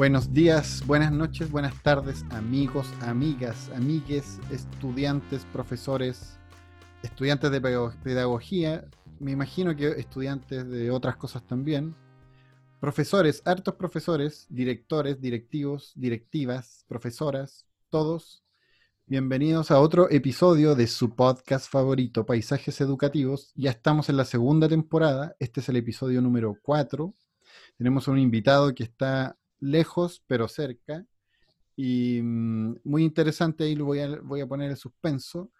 Buenos días, buenas noches, buenas tardes, amigos, amigas, amigues, estudiantes, profesores, estudiantes de pedagogía, me imagino que estudiantes de otras cosas también, profesores, hartos profesores, directores, directivos, directivas, profesoras, todos, bienvenidos a otro episodio de su podcast favorito, Paisajes Educativos. Ya estamos en la segunda temporada, este es el episodio número 4. Tenemos un invitado que está lejos pero cerca. Y mm, muy interesante, ahí lo voy a, voy a poner el suspenso.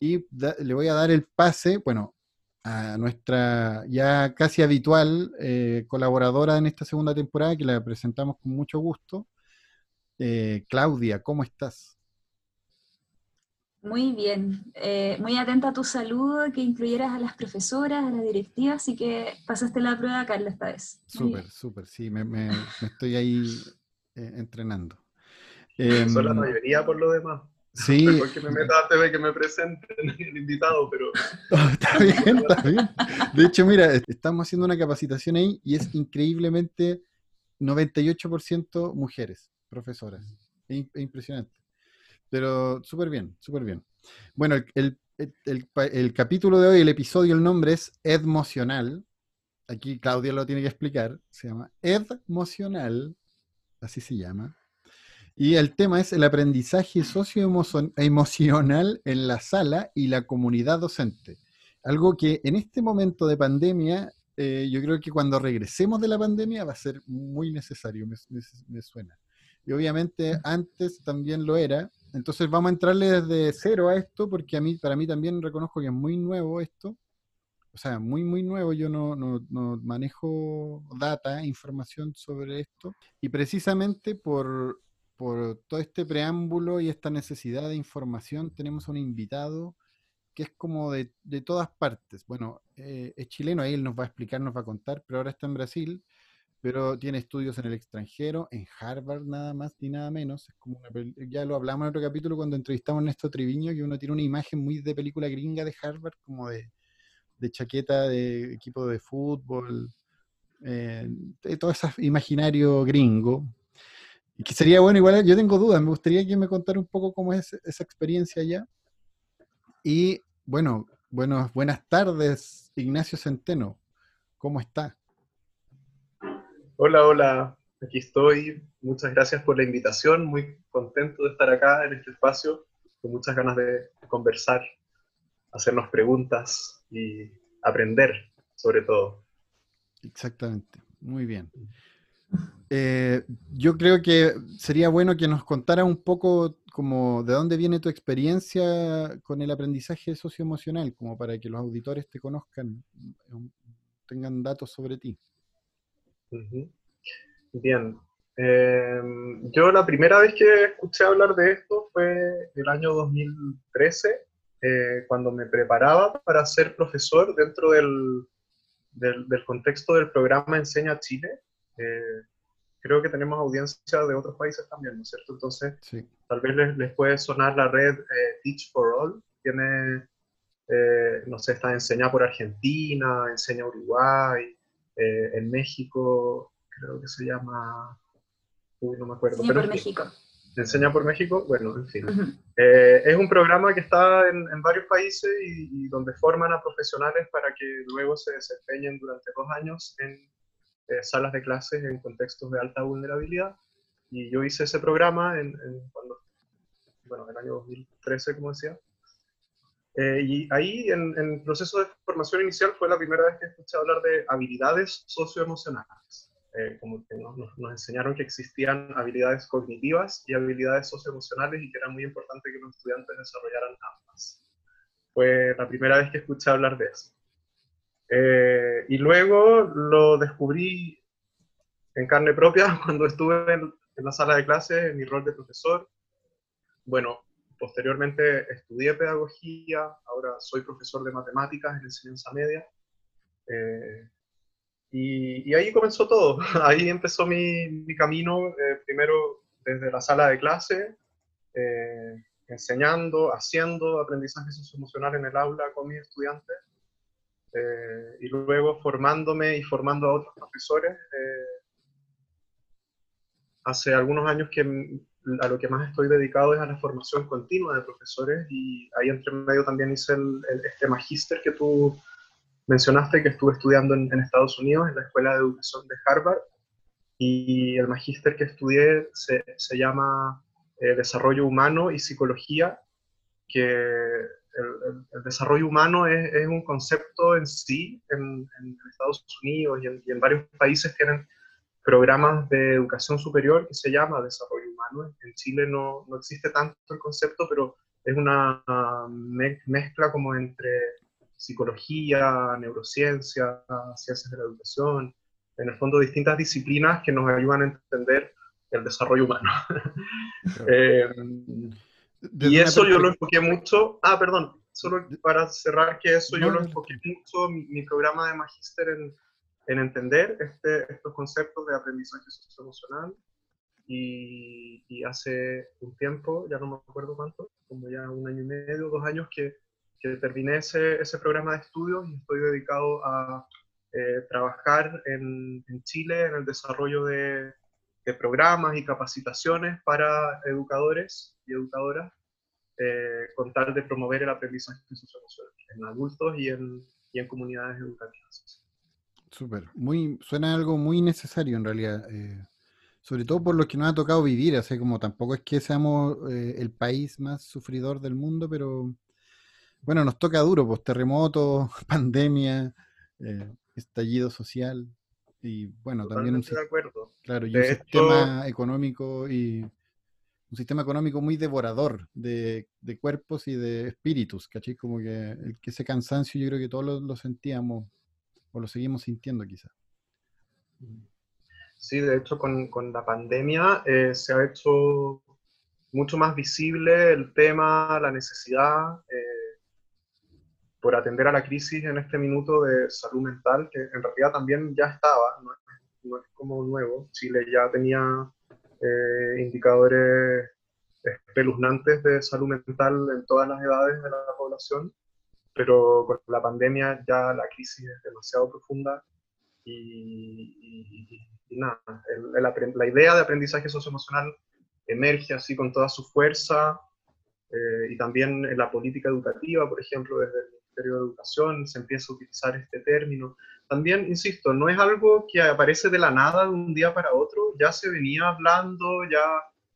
Y le voy a dar el pase, bueno, a nuestra ya casi habitual eh, colaboradora en esta segunda temporada, que la presentamos con mucho gusto. Eh, Claudia, ¿cómo estás? Muy bien, eh, muy atenta a tu saludo, que incluyeras a las profesoras, a las directivas, así que pasaste la prueba, Carla, esta vez. Súper, súper, sí, me, estoy ahí eh, entrenando. Son la em, mayoría por lo demás. Sí. Porque me meto antes de que me presenten el invitado, pero... está bien, está bien. De hecho, mira, estamos haciendo una capacitación ahí y es increíblemente 98% mujeres, profesoras. Es impresionante. Pero súper bien, súper bien. Bueno, el, capítulo de hoy, el episodio, el nombre es Edmocional. Aquí Claudia lo tiene que explicar. Se llama Edmocional, así se llama. Y el tema es el aprendizaje socioemocional en la sala y la comunidad docente. Algo que en este momento de pandemia, eh, yo creo que cuando regresemos de la pandemia va a ser muy necesario, me suena. Y obviamente antes también lo era, entonces vamos a entrarle desde cero a esto, porque a mí, para mí también reconozco que es muy nuevo esto. O sea, muy, muy nuevo. Yo no, no, no manejo data, información sobre esto. Y precisamente por, por todo este preámbulo y esta necesidad de información, tenemos un invitado que es como de, de todas partes. Bueno, eh, es chileno, ahí él nos va a explicar, nos va a contar, pero ahora está en Brasil pero tiene estudios en el extranjero, en Harvard nada más ni nada menos. Es como ya lo hablamos en otro capítulo cuando entrevistamos a Néstor Triviño, que uno tiene una imagen muy de película gringa de Harvard, como de, chaqueta de equipo de fútbol, eh, de todo ese imaginario gringo. Y que sería bueno, igual yo tengo dudas, me gustaría que me contara un poco cómo es esa experiencia allá. Y bueno, bueno buenas tardes, Ignacio Centeno, ¿cómo está? Hola, hola, aquí estoy. Muchas gracias por la invitación. Muy contento de estar acá en este espacio, con muchas ganas de conversar, hacernos preguntas y aprender, sobre todo. Exactamente, muy bien. Eh, yo creo que sería bueno que nos contara un poco como de dónde viene tu experiencia con el aprendizaje socioemocional, como para que los auditores te conozcan, tengan datos sobre ti. Bien. Em, yo la primera vez que escuché hablar de esto fue el año 2013, eh, cuando me preparaba para ser profesor dentro del, del, contexto del programa Enseña Chile. Eh, creo que tenemos audiencia de otros países también, ¿no es cierto? Entonces, tal vez les, les, puede sonar la red eh, Teach for All. Tiene, no sé, está Enseña por Argentina, Enseña Uruguay, eh, en México, creo que se llama, uy, no me acuerdo. Enseña por México. Enseña por México, bueno, en fin. Eh, es un programa que está en, varios países y, donde forman a profesionales para que luego se desempeñen durante dos años en eh, salas de clases en contextos de alta vulnerabilidad. Y yo hice ese programa en, en cuando, bueno, en el año 2013, como decía. Eh, y ahí, en, el proceso de formación inicial, fue la primera vez que escuché hablar de habilidades socioemocionales. Eh, como que nos, nos, enseñaron que existían habilidades cognitivas y habilidades socioemocionales y que era muy importante que los estudiantes desarrollaran ambas. Fue la primera vez que escuché hablar de eso. Eh, y luego lo descubrí en carne propia cuando estuve en, en la sala de clases, en mi rol de profesor. Bueno, posteriormente estudié pedagogía, ahora soy profesor de matemáticas en enseñanza media. Eh, y, ahí comenzó todo, ahí empezó mi, mi camino, eh, primero desde la sala de clase, eh, enseñando, haciendo aprendizaje socioemocional en el aula con mis estudiantes, y luego formándome y formando a otros profesores. hace algunos años que a lo que más estoy dedicado es a la formación continua de profesores y ahí entre medio también hice el, este magíster que tú mencionaste que estuve estudiando en, Estados Unidos, en la Escuela de Educación de Harvard, y el magíster que estudié se, se llama eh, Desarrollo Humano y Psicología, que el, el, desarrollo humano es, es, un concepto en sí, en, en Estados Unidos y, y en, varios países tienen programas de educación superior que se llama desarrollo humano. En Chile no, no existe tanto el concepto, pero es una mezcla como entre psicología, neurociencia, ciencias de la educación, en el fondo distintas disciplinas que nos ayudan a entender el desarrollo humano. Eh, y eso yo lo enfoqué mucho, ah, perdón, solo para cerrar que eso yo lo enfoqué mucho, mi, programa de magíster en, en entender este, estos conceptos de aprendizaje socioemocional y, hace un tiempo, ya no me acuerdo cuánto, como ya un año y medio, dos años que que terminé ese, programa de estudios y estoy dedicado a eh, trabajar en, en, Chile en el desarrollo de, de, programas y capacitaciones para educadores y educadoras eh, con tal de promover el aprendizaje socioemocional en adultos y en, y en comunidades educativas. Súper, muy, suena algo muy necesario en realidad. Eh, sobre todo por lo que nos ha tocado vivir, así como tampoco es que seamos el país más sufridor del mundo, pero bueno, nos toca duro, pues terremoto, pandemia, eh, estallido social y bueno, también un, Claro, y un sistema económico y un sistema económico muy devorador de, cuerpos y de espíritus, ¿cachai? Como que, que ese cansancio yo creo que todos lo, sentíamos o lo seguimos sintiendo quizás. Sí, de hecho con, la pandemia eh, se ha hecho mucho más visible el tema, la necesidad eh, por atender a la crisis en este minuto de salud mental, que en realidad también ya estaba, no es, como nuevo. Chile ya tenía eh, indicadores espeluznantes de salud mental en todas las edades de la población, pero con la pandemia ya la crisis es demasiado profunda y, nada, la idea de aprendizaje socioemocional emerge así con toda su fuerza eh, y también en la política educativa, por ejemplo, desde el de Educación se empieza a utilizar este término. También, insisto, no es algo que aparece de la nada de un día para otro, ya se venía hablando, ya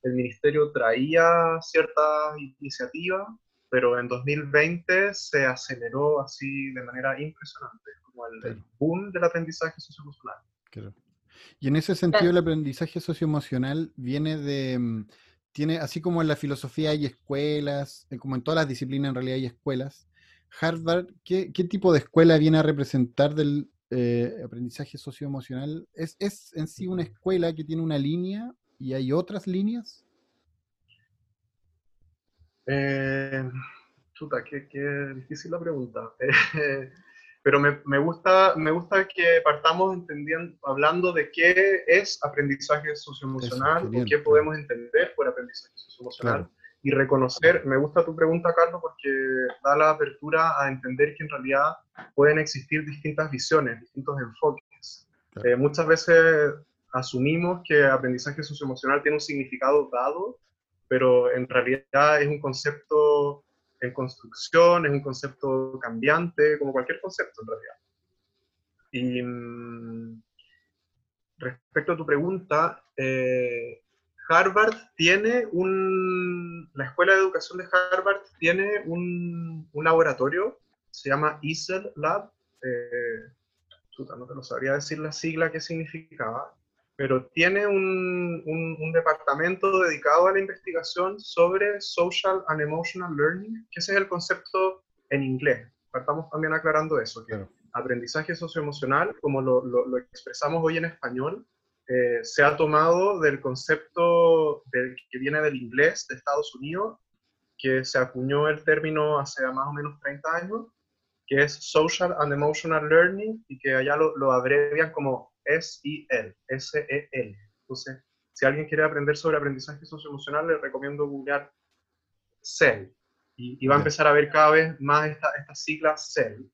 el Ministerio traía ciertas iniciativas, pero en 2020 se aceleró así de manera impresionante, como el, boom del aprendizaje socioemocional. Claro. Y en ese sentido, el aprendizaje socioemocional viene de mm, tiene, así como en la filosofía hay escuelas, eh, como en todas las disciplinas en realidad hay escuelas, Harvard, ¿qué, tipo de escuela viene a representar del eh, aprendizaje socioemocional? ¿Es, ¿Es en sí una escuela que tiene una línea y hay otras líneas? Eh, chuta, qué, difícil la pregunta. pero me, gusta, me gusta que partamos entendiendo, hablando de qué es aprendizaje socioemocional o qué podemos entender por aprendizaje socioemocional y reconocer, me gusta tu pregunta, Carlos, porque da la apertura a entender que en realidad pueden existir distintas visiones, distintos enfoques. Eh, muchas veces asumimos que aprendizaje socioemocional tiene un significado dado, pero en realidad es un concepto en construcción, es un concepto cambiante, como cualquier concepto en realidad. Y mm, respecto a tu pregunta, eh, Harvard tiene un, la Escuela de Educación de Harvard tiene un, un laboratorio, se llama ESEL Lab, eh, no te lo sabría decir la sigla que significaba, pero tiene un, un, departamento dedicado a la investigación sobre Social and Emotional Learning, que ese es el concepto en inglés. Estamos también aclarando eso, que aprendizaje socioemocional, como lo, lo, lo expresamos hoy en español, eh, se ha tomado del concepto que viene del inglés de Estados Unidos, que se acuñó el término hace más o menos 30 años, que es Social and Emotional Learning, y que allá lo, lo abrevian como SEL, S-E-L. Entonces, si alguien quiere aprender sobre aprendizaje socioemocional, le recomiendo googlear CEL. Y, va a empezar a ver cada vez más esta, estas siglas CEL.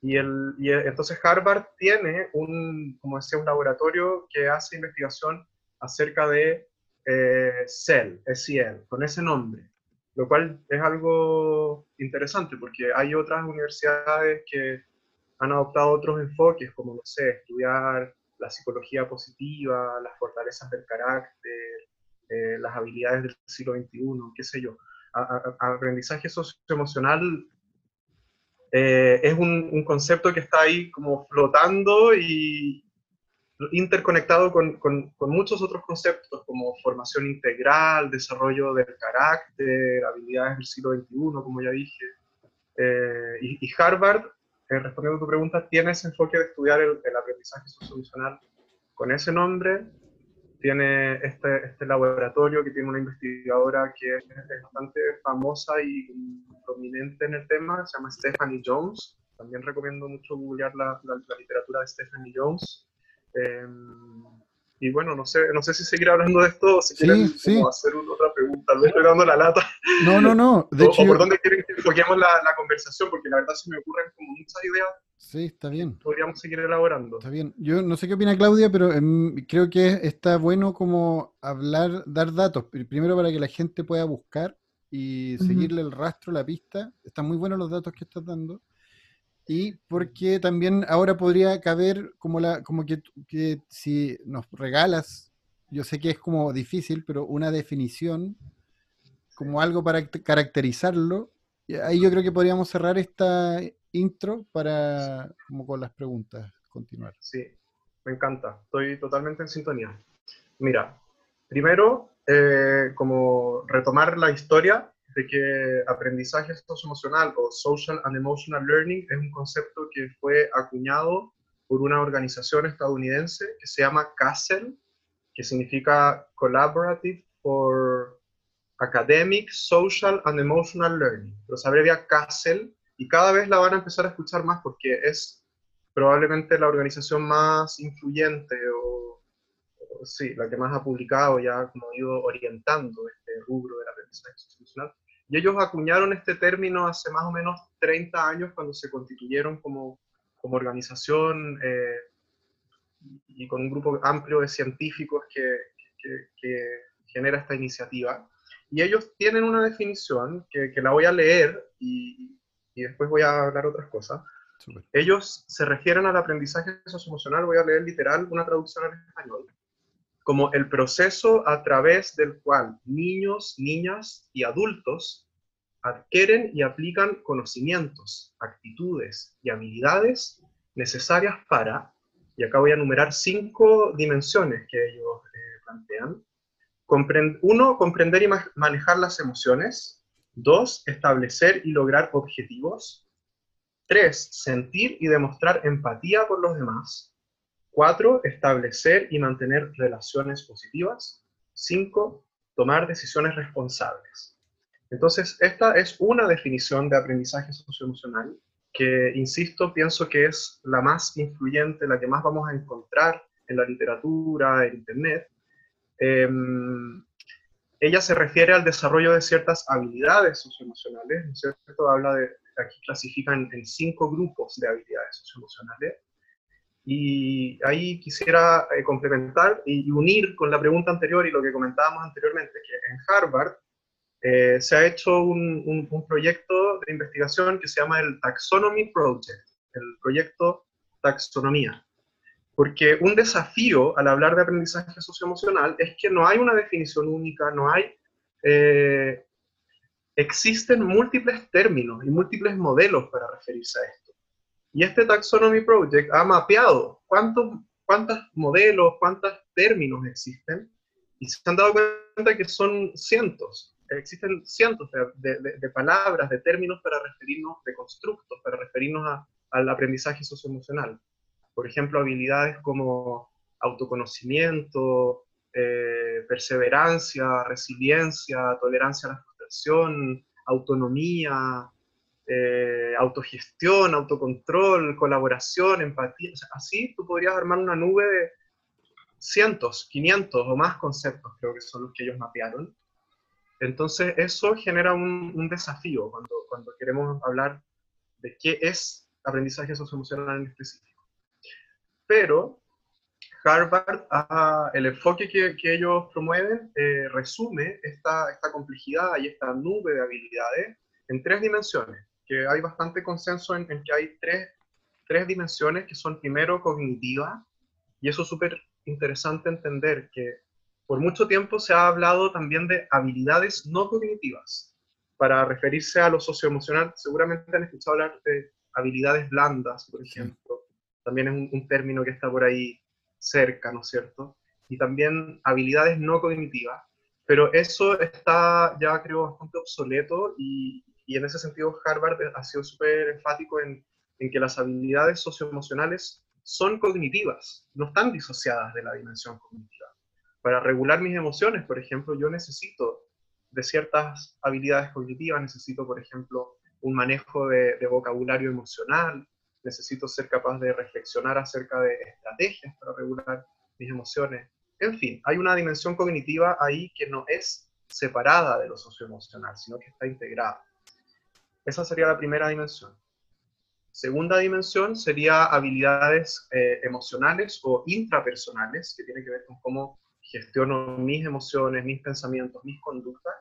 Y, el, y entonces Harvard tiene un, como decía, un laboratorio que hace investigación acerca de eh, CEL, SEL, con ese nombre, lo cual es algo interesante porque hay otras universidades que han adoptado otros enfoques, como, no sé, estudiar la psicología positiva, las fortalezas del carácter, eh, las habilidades del siglo XXI, qué sé yo. aprendizaje socioemocional eh, es un, un, concepto que está ahí como flotando y interconectado con, con, con, muchos otros conceptos como formación integral, desarrollo del carácter, habilidades del siglo XXI, como ya dije. Eh, y, y, Harvard eh, respondiendo a tu pregunta, tiene ese enfoque de estudiar el, aprendizaje socioemocional con ese nombre. Tiene este, este, laboratorio que tiene una investigadora que es, bastante famosa y prominente en el tema, se llama Stephanie Jones. También recomiendo mucho googlear la, la, literatura de Stephanie Jones. Em, y bueno, no sé, no sé si seguir hablando de esto o si quieren hacer otra pregunta. Tal vez estoy dando la lata. No, no, no. De o, hecho, por dónde quieren que enfoquemos la, la, conversación, porque la verdad se me ocurren como muchas ideas. Sí, está bien. Podríamos seguir elaborando. Está bien. Yo no sé qué opina Claudia, pero em, creo que está bueno como hablar, dar datos. Primero para que la gente pueda buscar y seguirle el rastro, la pista. Están muy buenos los datos que estás dando y porque también ahora podría caber como la como que, si nos regalas yo sé que es como difícil pero una definición como algo para caracterizarlo ahí yo creo que podríamos cerrar esta intro para como con las preguntas continuar. Sí me encanta estoy totalmente en sintonía. Mira primero eh, como retomar la historia de que aprendizaje socioemocional o social and emotional learning es un concepto que fue acuñado por una organización estadounidense que se llama CASEL, que significa Collaborative for Academic, Social and Emotional Learning. Pero se abrevia CASEL y cada vez la van a empezar a escuchar más porque es probablemente la organización más influyente o, o sí, la que más ha publicado y ha como ido orientando rubro del aprendizaje socioemocional. Y ellos acuñaron este término hace más o menos 30 años cuando se constituyeron como, como organización eh, y con un grupo amplio de científicos que, que, genera esta iniciativa. Y ellos tienen una definición que, que la voy a leer y, y, después voy a hablar otras cosas. Ellos se refieren al aprendizaje socioemocional, voy a leer literal una traducción al español, como el proceso a través del cual niños, niñas y adultos adquieren y aplican conocimientos, actitudes y habilidades necesarias para, y acá voy a enumerar cinco dimensiones que ellos eh, plantean. uno, comprender y manejar las emociones. Dos, establecer y lograr objetivos. Tres, sentir y demostrar empatía por los demás. Cuatro, establecer y mantener relaciones positivas. Cinco, tomar decisiones responsables. Entonces, esta es una definición de aprendizaje socioemocional que, insisto, pienso que es la más influyente, la que más vamos a encontrar en la literatura, en Internet. Em, ella se refiere al desarrollo de ciertas habilidades socioemocionales, ¿no es cierto? Habla de, aquí clasifican en cinco grupos de habilidades socioemocionales y ahí quisiera eh, complementar y, unir con la pregunta anterior y lo que comentábamos anteriormente, que en Harvard eh, se ha hecho un, un, proyecto de investigación que se llama el Taxonomy Project, el proyecto Taxonomía. Porque un desafío al hablar de aprendizaje socioemocional es que no hay una definición única, no hay... Eh, existen múltiples términos y múltiples modelos para referirse a esto. Y este Taxonomy Project ha mapeado cuántos, cuántos modelos, cuántos términos existen, y se han dado cuenta que son cientos. Existen cientos de, de, palabras, de términos para referirnos, de constructos, para referirnos a, al aprendizaje socioemocional. Por ejemplo, habilidades como autoconocimiento, eh, perseverancia, resiliencia, tolerancia a la frustración, autonomía, eh, autogestión, autocontrol, colaboración, empatía. así tú podrías armar una nube de cientos, 500 o más conceptos, creo que son los que ellos mapearon. Entonces, eso genera un, desafío cuando, cuando queremos hablar de qué es aprendizaje socioemocional en específico. Pero Harvard, el enfoque que, que ellos promueven, eh, resume esta, esta complejidad y esta nube de habilidades en tres dimensiones, que hay bastante consenso en, en que hay tres, tres, dimensiones que son primero cognitiva, y eso es súper interesante entender que por mucho tiempo se ha hablado también de habilidades no cognitivas. Para referirse a lo socioemocional, seguramente han escuchado hablar de habilidades blandas, por ejemplo. También es un, término que está por ahí cerca, ¿no es cierto? Y también habilidades no cognitivas. Pero eso está ya creo bastante obsoleto y, y en ese sentido Harvard ha sido súper enfático en, en que las habilidades socioemocionales son cognitivas, no están disociadas de la dimensión cognitiva. Para regular mis emociones, por ejemplo, yo necesito de ciertas habilidades cognitivas, necesito, por ejemplo, un manejo de, vocabulario emocional, necesito ser capaz de reflexionar acerca de estrategias para regular mis emociones. En fin, hay una dimensión cognitiva ahí que no es separada de lo socioemocional, sino que está integrada. Esa sería la primera dimensión. Segunda dimensión sería habilidades eh, emocionales o intrapersonales, que tiene que ver con cómo gestiono mis emociones, mis pensamientos, mis conductas.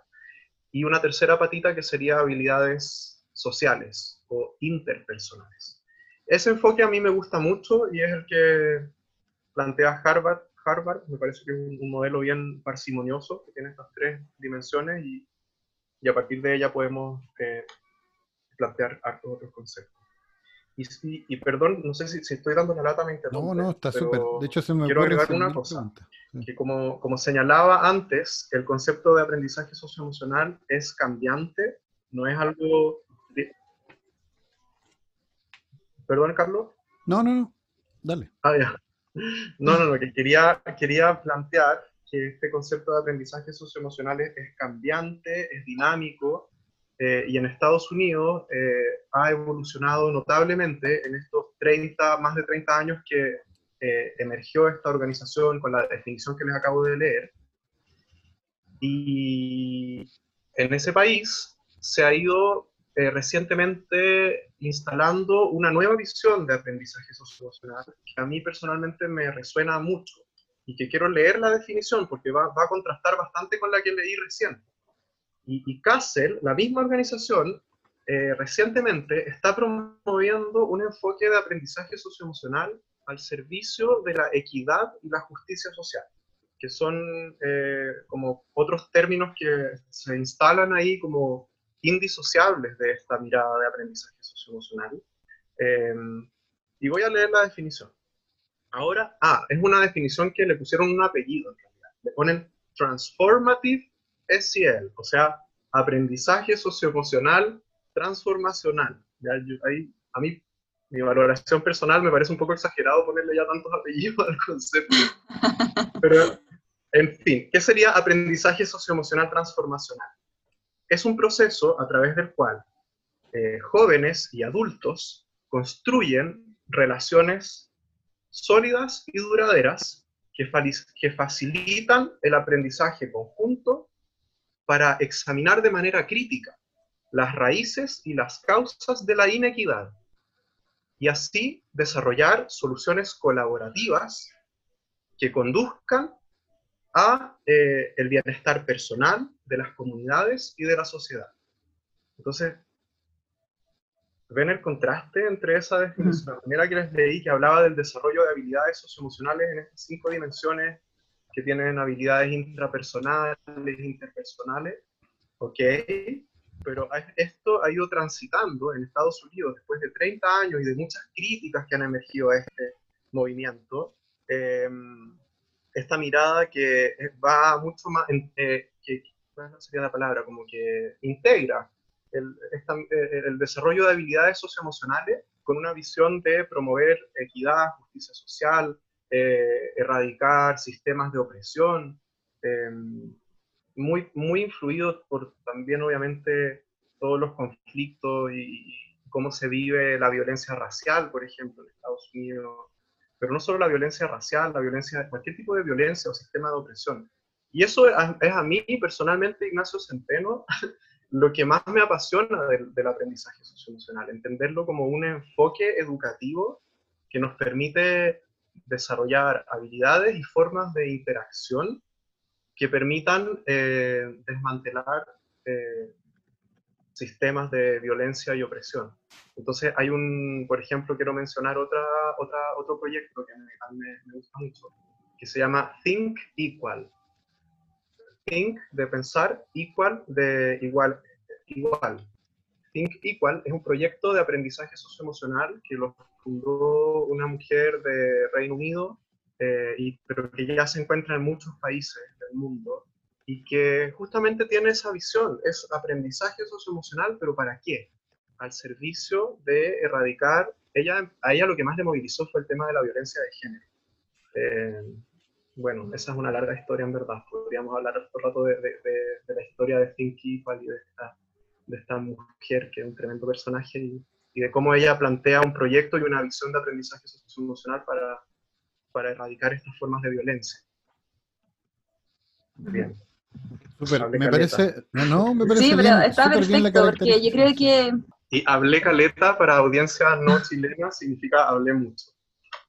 Y una tercera patita que sería habilidades sociales o interpersonales. Ese enfoque a mí me gusta mucho y es el que plantea Harvard. Harvard me parece que es un, modelo bien parsimonioso, que tiene estas tres dimensiones y, y a partir de ella podemos eh, plantear otros conceptos. Y, perdón, no sé si, estoy dando la lata, me No, no, está súper. De hecho, se me quiero agregar una cosa. Que como, como señalaba antes, el concepto de aprendizaje socioemocional es cambiante, no es algo... ¿Perdón, Carlos? No, no, no. Dale. Ah, ya. No, no, no, que quería, quería plantear que este concepto de aprendizaje socioemocional es cambiante, es dinámico, eh, y en Estados Unidos eh, ha evolucionado notablemente en estos 30, más de 30 años que eh, emergió esta organización con la definición que les acabo de leer. Y en ese país se ha ido recientemente instalando una nueva visión de aprendizaje socioemocional que a mí personalmente me resuena mucho y que quiero leer la definición porque va, va a contrastar bastante con la que leí recién. Y, y la misma organización, eh, recientemente está promoviendo un enfoque de aprendizaje socioemocional al servicio de la equidad y la justicia social, que son eh, como otros términos que se instalan ahí como indisociables de esta mirada de aprendizaje socioemocional. Eh, y voy a leer la definición. Ahora, ah, es una definición que le pusieron un apellido en realidad. Le ponen Transformative SEL, o sea, aprendizaje socioemocional transformacional. ahí, a mí, mi valoración personal me parece un poco exagerado ponerle ya tantos apellidos al concepto. Pero, en fin, ¿qué sería aprendizaje socioemocional transformacional? Es un proceso a través del cual eh, jóvenes y adultos construyen relaciones sólidas y duraderas que facilitan el aprendizaje conjunto para examinar de manera crítica las raíces y las causas de la inequidad y así desarrollar soluciones colaborativas que conduzcan a eh, el bienestar personal de las comunidades y de la sociedad. Entonces, ven el contraste entre esa definición, la primera que les leí que hablaba del desarrollo de habilidades socioemocionales en estas cinco dimensiones que tienen habilidades intrapersonales, interpersonales, ok, pero esto ha ido transitando en Estados Unidos después de 30 años y de muchas críticas que han emergido a este movimiento, em, esta mirada que va mucho más, eh, que, ¿cuál sería la palabra? Como que integra el, eh, el desarrollo de habilidades socioemocionales con una visión de promover equidad, justicia social, eh, erradicar sistemas de opresión, em, muy, muy influidos por también obviamente todos los conflictos y, cómo se vive la violencia racial, por ejemplo, en Estados Unidos, pero no solo la violencia racial, la violencia, cualquier tipo de violencia o sistema de opresión. Y eso es a, mí personalmente, Ignacio Centeno, lo que más me apasiona del, del aprendizaje socioemocional, entenderlo como un enfoque educativo que nos permite desarrollar habilidades y formas de interacción que permitan eh, desmantelar eh, sistemas de violencia y opresión. Entonces hay un, por ejemplo, quiero mencionar otra, otra, otro proyecto que me, gusta mucho, que se llama Think Equal. Think de pensar, equal de igual. igual. Think Equal es un proyecto de aprendizaje socioemocional que lo fundó una mujer de Reino Unido, eh, y, pero que ya se encuentra en muchos países del mundo y que justamente tiene esa visión, es aprendizaje socioemocional, pero ¿para qué? Al servicio de erradicar, ella, a ella lo que más le movilizó fue el tema de la violencia de género. Eh, bueno, esa es una larga historia en verdad, podríamos hablar otro rato de, de, la historia de Finky y de esta, de esta mujer que es un tremendo personaje y, y de cómo ella plantea un proyecto y una visión de aprendizaje socioemocional para, para erradicar estas formas de violencia. Bien. me parece, no, no, me parece Sí, pero está perfecto, porque yo creo que... Y hablé caleta para audiencias no chilenas significa hablé mucho.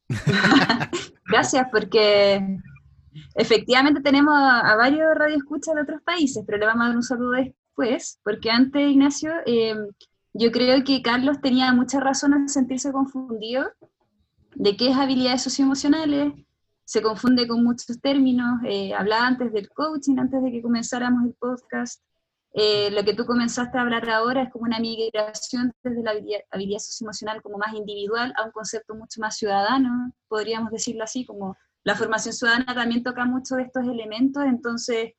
Gracias, porque efectivamente tenemos a varios radioescuchas de otros países, pero le vamos a dar un saludo después, porque antes, Ignacio, eh, yo creo que Carlos tenía mucha razón en sentirse confundido de qué es habilidades socioemocionales, se confunde con muchos términos, eh, hablaba antes del coaching, antes de que comenzáramos el podcast, eh, lo que tú comenzaste a hablar ahora es como una migración desde la habilidad, habilidad socioemocional como más individual a un concepto mucho más ciudadano, podríamos decirlo así, como la formación ciudadana también toca mucho de estos elementos, entonces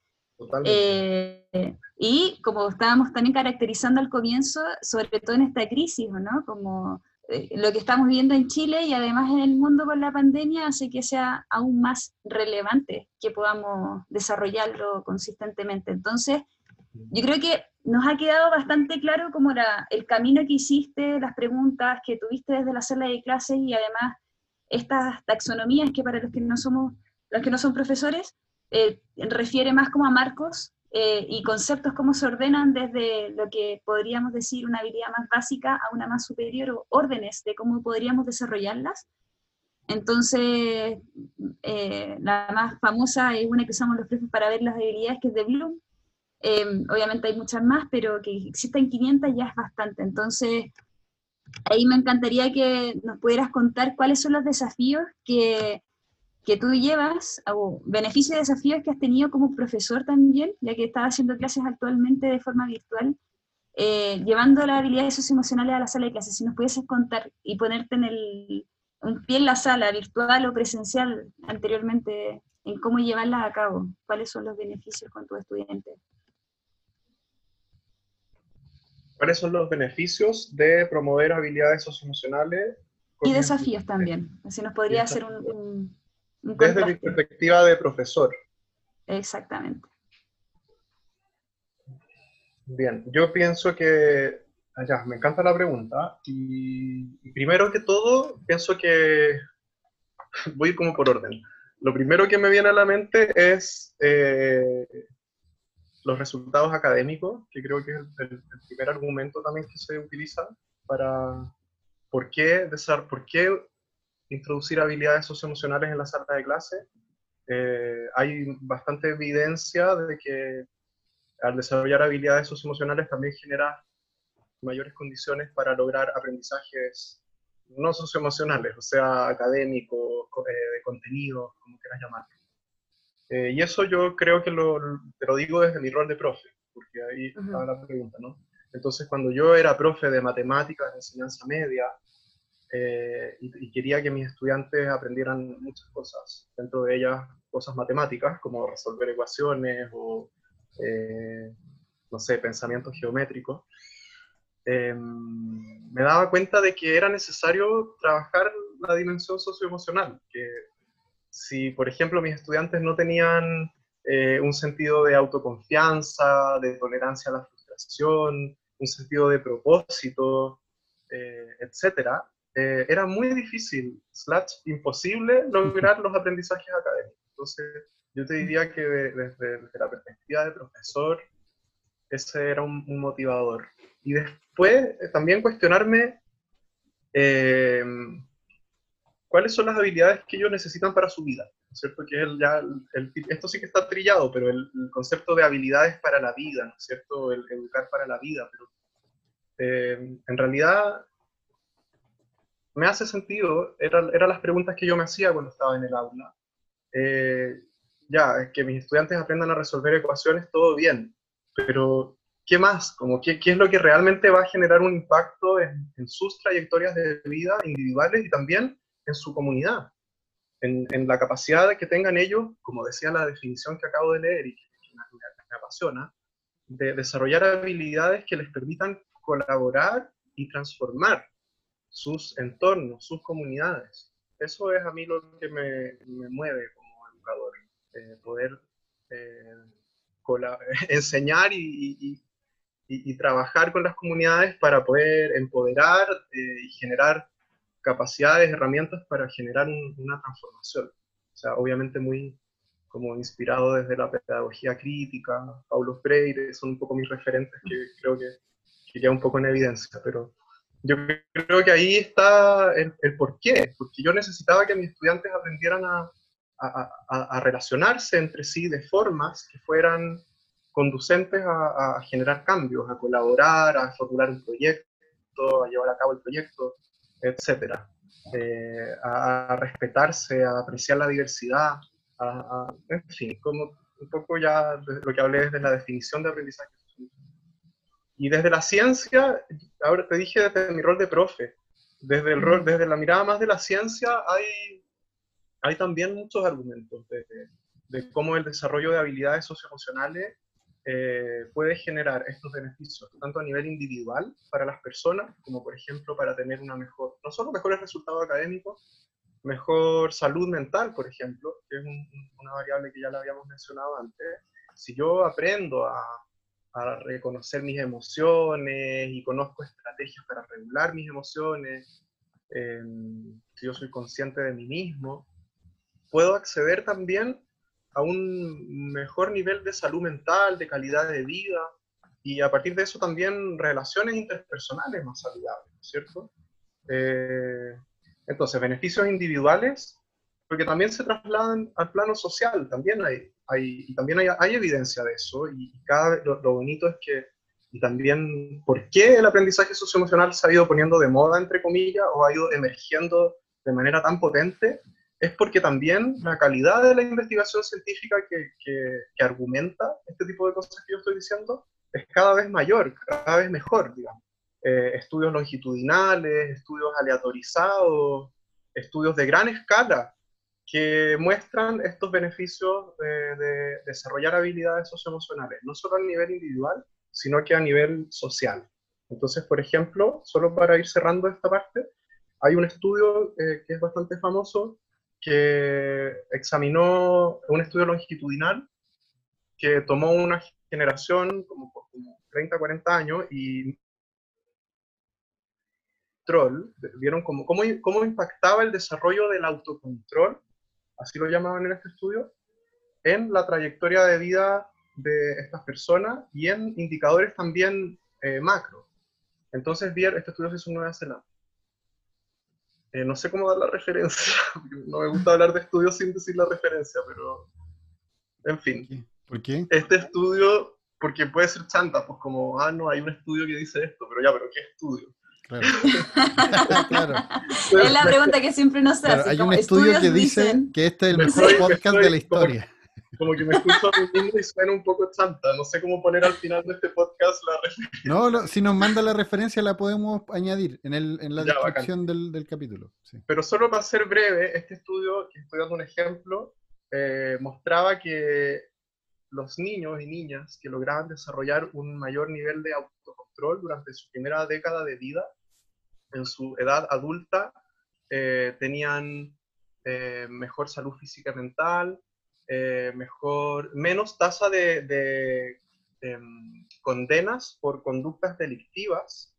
eh, y como estábamos también caracterizando al comienzo, sobre todo en esta crisis, ¿no? Como eh, lo que estamos viendo en Chile y además en el mundo con la pandemia hace que sea aún más relevante que podamos desarrollarlo consistentemente. Entonces, yo creo que nos ha quedado bastante claro como era el camino que hiciste, las preguntas que tuviste desde la sala de clases y además estas taxonomías que para los que no somos, los que no son profesores, eh, refiere más como a marcos eh, y conceptos, cómo se ordenan desde lo que podríamos decir una habilidad más básica a una más superior, o órdenes de cómo podríamos desarrollarlas. Entonces, eh, la más famosa es una que usamos los profes para ver las habilidades, que es de Bloom. obviamente hay muchas más, pero que existan 500 ya es bastante. Entonces, ahí me encantaría que nos pudieras contar cuáles son los desafíos que que tú llevas, o beneficios y desafíos que has tenido como profesor también, ya que estás haciendo clases actualmente de forma virtual, eh, llevando las habilidades socioemocionales a la sala de clases. Si nos pudieses contar y ponerte en el, un pie en la sala, virtual o presencial, anteriormente, en cómo llevarlas a cabo, cuáles son los beneficios con tus estudiantes. ¿Cuáles son los beneficios de promover habilidades socioemocionales? Y desafíos también. Así nos podría hacer un desde mi perspectiva de profesor. Exactamente. Bien, yo pienso que, ah, me encanta la pregunta, y, primero que todo, pienso que, voy como por orden, lo primero que me viene a la mente es eh, los resultados académicos, que creo que es el, primer argumento también que se utiliza para por qué, por qué introducir habilidades socioemocionales en la sala de clase. Eh, hay bastante evidencia de que al desarrollar habilidades socioemocionales también genera mayores condiciones para lograr aprendizajes no socioemocionales, o sea, académicos, eh, de contenido, como quieras llamarlo. Eh, y eso yo creo que lo, te lo digo desde mi rol de profe, porque ahí estaba la pregunta, ¿no? Entonces, cuando yo era profe de matemáticas de enseñanza media, eh, y, quería que mis estudiantes aprendieran muchas cosas, dentro de ellas cosas matemáticas, como resolver ecuaciones o, eh, no sé, pensamientos geométricos. Em, me daba cuenta de que era necesario trabajar la dimensión socioemocional, que si, por ejemplo, mis estudiantes no tenían eh, un sentido de autoconfianza, de tolerancia a la frustración, un sentido de propósito, eh, etcétera, eh, era muy difícil, slash imposible, lograr los aprendizajes académicos. Entonces, yo te diría que desde, la perspectiva de profesor, ese era un, motivador. Y después eh, también cuestionarme cuáles son las habilidades que ellos necesitan para su vida. cierto? Que el, ya, esto sí que está trillado, pero el, concepto de habilidades para la vida, ¿no es cierto? El educar para la vida, pero eh, en realidad me hace sentido, eran era las preguntas que yo me hacía cuando estaba en el aula. Eh, ya, que mis estudiantes aprendan a resolver ecuaciones, todo bien, pero ¿qué más? Como, ¿qué, ¿Qué es lo que realmente va a generar un impacto en, sus trayectorias de vida individuales y también en su comunidad, en, en, la capacidad que tengan ellos, como decía la definición que acabo de leer y que, me, apasiona, de desarrollar habilidades que les permitan colaborar y transformar sus entornos, sus comunidades. Eso es a mí lo que me, me mueve como educador, eh, poder eh, enseñar y, y, y, trabajar con las comunidades para poder empoderar eh, y generar capacidades, herramientas para generar una transformación. O sea, obviamente muy como inspirado desde la pedagogía crítica, Paulo Freire, son un poco mis referentes que creo que, que un poco en evidencia, pero yo creo que ahí está el, el por qué, porque yo necesitaba que mis estudiantes aprendieran a, a, a, relacionarse entre sí de formas que fueran conducentes a, generar cambios, a colaborar, a formular un proyecto, a llevar a cabo el proyecto etcétera. Eh, a, respetarse, a apreciar la diversidad, a, en fin, como un poco ya lo que hablé desde la definición de aprendizaje. Y desde la ciencia, ahora te dije desde mi rol de profe, desde, el rol, desde la mirada más de la ciencia hay, hay también muchos argumentos de, de cómo el desarrollo de habilidades socioemocionales eh, puede generar estos beneficios, tanto a nivel individual para las personas, como por ejemplo para tener una mejor, no solo mejores resultados académicos, mejor salud mental, por ejemplo, que es una variable que ya la habíamos mencionado antes. Si yo aprendo a, a reconocer mis emociones y conozco estrategias para regular mis emociones, em, si yo soy consciente de mí mismo, puedo acceder también a un mejor nivel de salud mental, de calidad de vida, y a partir de eso también relaciones interpersonales más saludables, ¿cierto? Eh, entonces, beneficios individuales, porque también se trasladan al plano social, también hay, hay, y también hay, hay evidencia de eso, y cada, lo, lo bonito es que, y también por qué el aprendizaje socioemocional se ha ido poniendo de moda, entre comillas, o ha ido emergiendo de manera tan potente, es porque también la calidad de la investigación científica que, que, argumenta este tipo de cosas que yo estoy diciendo es cada vez mayor, cada vez mejor, digamos. Eh, estudios longitudinales, estudios aleatorizados, estudios de gran escala que muestran estos beneficios de, de desarrollar habilidades socioemocionales, no solo a nivel individual, sino que a nivel social. Entonces, por ejemplo, solo para ir cerrando esta parte, hay un estudio eh, que es bastante famoso que examinó un estudio longitudinal que tomó una generación como, como 30, 40 años y vieron cómo, cómo, cómo impactaba el desarrollo del autocontrol, así lo llamaban en este estudio, en la trayectoria de vida de estas personas y en indicadores también eh, macro. Entonces, este estudio se hizo en Nueva Zelanda. Eh, no sé cómo dar la referencia, no me gusta hablar de estudios sin decir la referencia, pero en fin. ¿Por qué? Este estudio, porque puede ser chanta, pues como, ah, no, hay un estudio que dice esto, pero ya, pero ¿qué estudio? Claro. claro. Es la pregunta que siempre nos hace. hay un estudio que dice que este es el mejor podcast de la historia como que me escucho a mí mismo y suena un poco chanta. No sé cómo poner al final de este podcast la referencia. No, si nos manda la referencia la podemos añadir en, el, en la descripción del, del, capítulo. Pero solo para ser breve, este estudio, que estoy dando un ejemplo, eh, mostraba que los niños y niñas que lograban desarrollar un mayor nivel de autocontrol durante su primera década de vida, en su edad adulta, eh, tenían eh, mejor salud física y mental, eh, mejor, menos tasa de, em, condenas por conductas delictivas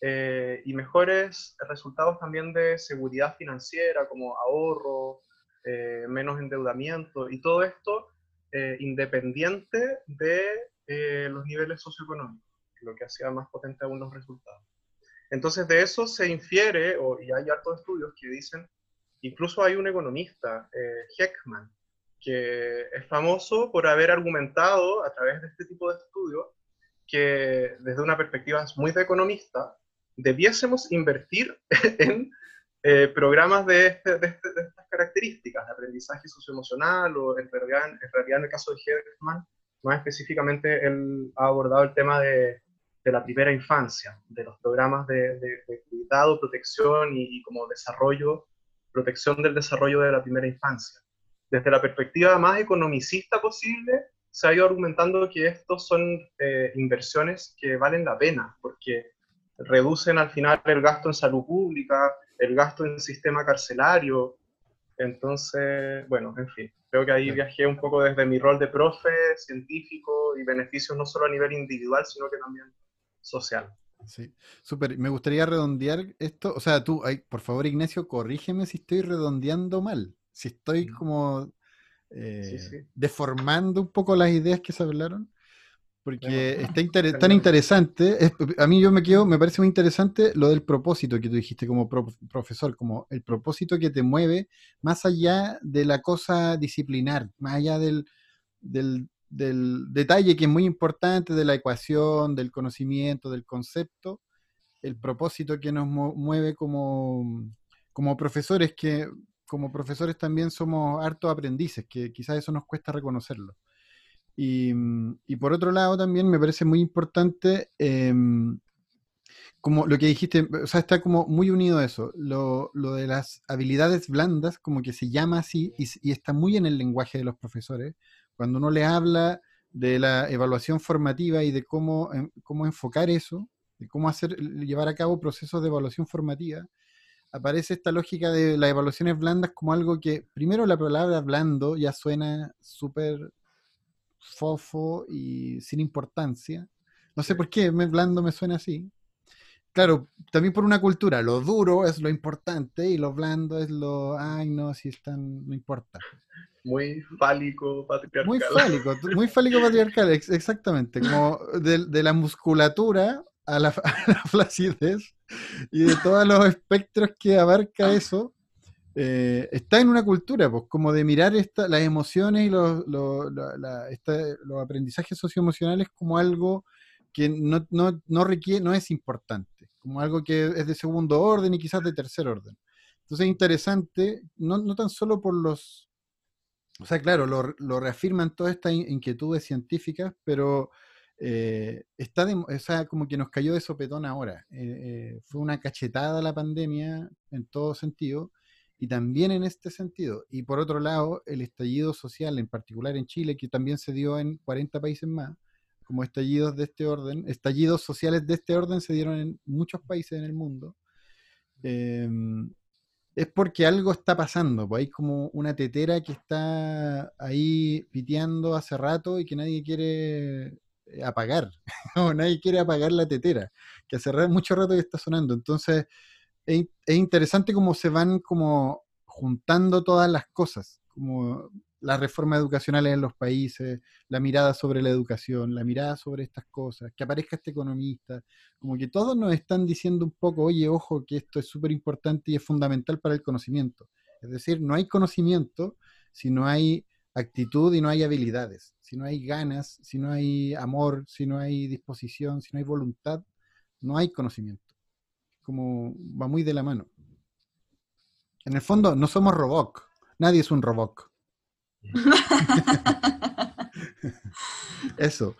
eh, y mejores resultados también de seguridad financiera, como ahorro, eh, menos endeudamiento, y todo esto eh, independiente de los niveles socioeconómicos, lo que hacía más potente aún los resultados. Entonces de eso se infiere, o, y hay hartos estudios que dicen, incluso hay un economista, Heckman, que es famoso por haber argumentado a través de este tipo de estudios que desde una perspectiva muy de economista, debiésemos invertir en eh, programas este, de, este, de, estas características, de aprendizaje socioemocional, o en realidad, en realidad en el caso de Hedman, más específicamente, él ha abordado el tema de, de la primera infancia, de los programas de, cuidado, protección y, como desarrollo, protección del desarrollo de la primera infancia. Desde la perspectiva más economicista posible, se ha ido argumentando que estos son eh, inversiones que valen la pena, porque reducen al final el gasto en salud pública, el gasto en sistema carcelario. Entonces, bueno, en fin, creo que ahí viajé un poco desde mi rol de profe, científico y beneficios no solo a nivel individual, sino que también social. Sí, súper. Me gustaría redondear esto. O sea, tú, por favor, Ignacio, corrígeme si estoy redondeando mal. Si estoy mm. como eh, deformando un poco las ideas que se hablaron. Porque está tan interesante, a mí yo me quedo, me parece muy interesante lo del propósito que tú dijiste como profesor, como el propósito que te mueve más allá de la cosa disciplinar, más allá del, del, detalle que es muy importante de la ecuación, del conocimiento, del concepto, el propósito que nos mueve como, como profesores, que como profesores también somos hartos aprendices, que quizás eso nos cuesta reconocerlo. Mm, y, por otro lado también me parece muy importante, em, como lo que dijiste, o sea, está como muy unido a eso, lo, de las habilidades blandas, como que se llama así, y, está muy en el lenguaje de los profesores, cuando uno le habla de la evaluación formativa y de cómo, cómo enfocar eso, de cómo hacer, llevar a cabo procesos de evaluación formativa, aparece esta lógica de las evaluaciones blandas como algo que, primero la palabra blando ya suena súper fofo y sin importancia. No sé por qué, me, blando me suena así. Claro, también por una cultura, lo duro es lo importante y lo blando es lo, ay no, si están, no importa. Muy fálico patriarcal. Muy fálico, muy fálico patriarcal, exactamente. Como de, la musculatura a la, a la, flacidez y de todos los espectros que abarca eso, eh, está en una cultura, pues, como de mirar las emociones y los, aprendizajes socioemocionales como algo que no, requiere, no es importante, como algo que es de segundo orden y quizás de tercer orden. Entonces es interesante, no, tan solo por los, o sea, claro, lo, reafirman todas estas inquietudes científicas, pero eh, está o sea, como que nos cayó de sopetón ahora. Eh, fue una cachetada la pandemia en todo sentido y también en este sentido. Y por otro lado, el estallido social, en particular en Chile, que también se dio en 40 países más, como estallidos de este orden, estallidos sociales de este orden se dieron en muchos países en el mundo, es porque algo está pasando, pues hay como una tetera que está ahí piteando hace rato y que nadie quiere eh, apagar, o nadie quiere apagar la tetera, que hace mucho rato que está sonando. Entonces, es, interesante cómo se van como juntando todas las cosas, como las reformas educacionales en los países, la mirada sobre la educación, la mirada sobre estas cosas, que aparezca este economista, como que todos nos están diciendo un poco, oye, ojo, que esto es súper importante y es fundamental para el conocimiento. Es decir, no hay conocimiento si no hay actitud y no hay habilidades, si no hay ganas, si no hay amor, si no hay disposición, si no hay voluntad, no hay conocimiento como va muy de la mano. En el fondo, no somos robots. Nadie es un robot. eso.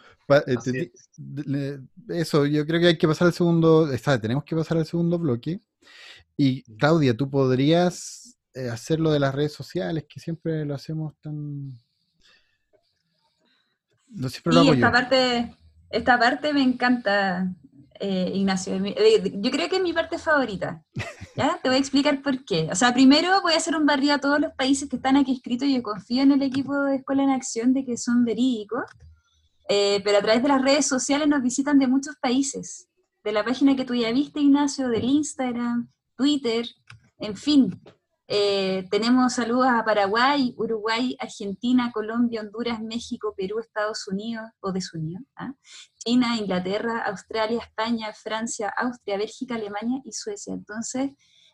Eso, yo creo que hay que pasar al segundo, tenemos que pasar al segundo bloque. Y Claudia, tú podrías eh, hacer lo de las redes sociales, que siempre lo hacemos tan... No siempre lo hago esta parte, esta parte me encanta. Eh, Ignacio. Eh, yo creo que es mi parte favorita. ¿Ya? Te voy a explicar por qué. O sea, primero voy a hacer un barrido a todos los países que están aquí escritos. Yo confío en el equipo de Escuela en Acción de que son verídicos. eh, pero a través de las redes sociales nos visitan de muchos países. De la página que tú ya viste, Ignacio, del Instagram, Twitter, en fin. Eh, tenemos saludos a Paraguay, Uruguay, Argentina, Colombia, Honduras, México, Perú, Estados Unidos, o de Unidos, ¿ah? China, Inglaterra, Australia, España, Francia, Austria, Bélgica, Alemania y Suecia. Entonces,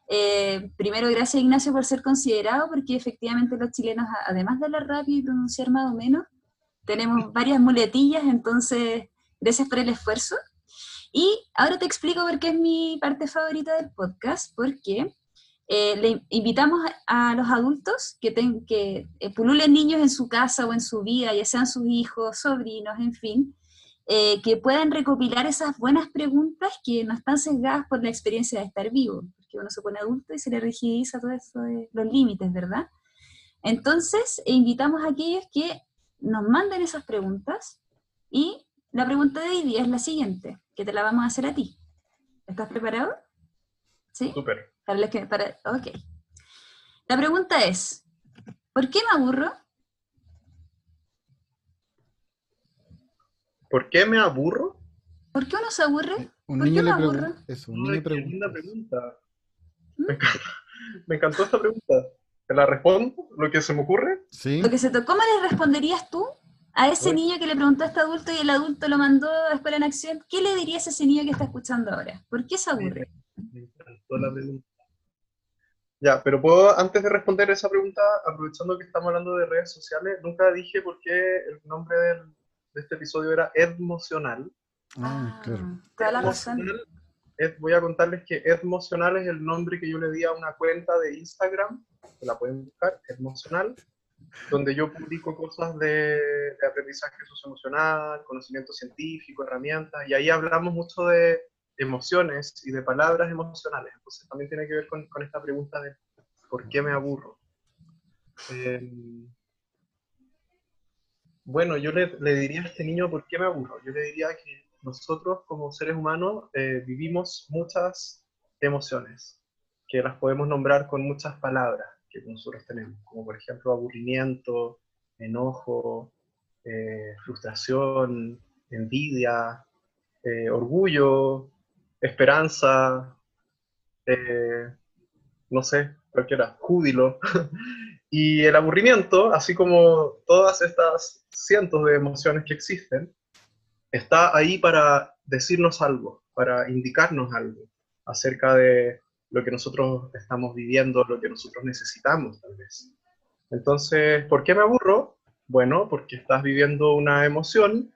eh, primero, gracias Ignacio por ser considerado, porque efectivamente los chilenos, además de hablar rápido y pronunciar más o menos, tenemos varias muletillas, entonces, gracias por el esfuerzo. Y ahora te explico por qué es mi parte favorita del podcast, porque eh, le invitamos a, los adultos que, que eh, pululen niños en su casa o en su vida, ya sean sus hijos, sobrinos, en fin, eh, que puedan recopilar esas buenas preguntas que no están sesgadas por la experiencia de estar vivo, porque uno se pone adulto y se le rigidiza todo eso de los límites, ¿verdad? Entonces, invitamos a aquellos que nos manden esas preguntas y la pregunta de hoy día es la siguiente que te la vamos a hacer a ti. ¿Estás preparado? ¿Sí? Súper. Para que, para, ok. La pregunta es, ¿por qué me aburro? ¿Por qué me aburro? ¿Por qué uno se aburre? Un niño le pregunta. Eso, un niño pregunta. ¿Mm? Me, encantó, esta pregunta. ¿Te la respondo? ¿Lo que se me ocurre? Sí. Lo que se ¿Cómo le responderías tú a ese niño que le preguntó a este adulto y el adulto lo mandó a Escuela en Acción, ¿qué le dirías a ese niño que está escuchando ahora? ¿Por qué se aburre? Ya, pero puedo, antes de responder esa pregunta, aprovechando que estamos hablando de redes sociales, nunca dije por qué el nombre de este episodio era Edmocional. Ah, claro. Toda la razón. voy a contarles que Edmocional es el nombre que yo le di a una cuenta de Instagram, que la pueden buscar, Edmocional, donde yo publico cosas de, aprendizaje socioemocional, conocimiento científico, herramientas, y ahí hablamos mucho de emociones y de palabras emocionales. Entonces también tiene que ver con, esta pregunta de ¿por qué me aburro? Em, bueno, yo le, diría a este niño ¿por qué me aburro? Yo le diría que nosotros como seres humanos eh, vivimos muchas emociones, que las podemos nombrar con muchas palabras que nosotros tenemos, como por ejemplo aburrimiento, enojo, eh, frustración, envidia, eh, orgullo, esperanza, eh, no sé, cualquiera, júbilo. y el aburrimiento, así como todas estas cientos de emociones que existen, está ahí para decirnos algo, para indicarnos algo acerca de lo que nosotros estamos viviendo, lo que nosotros necesitamos tal vez. Entonces, ¿por qué me aburro? Bueno, porque estás viviendo una emoción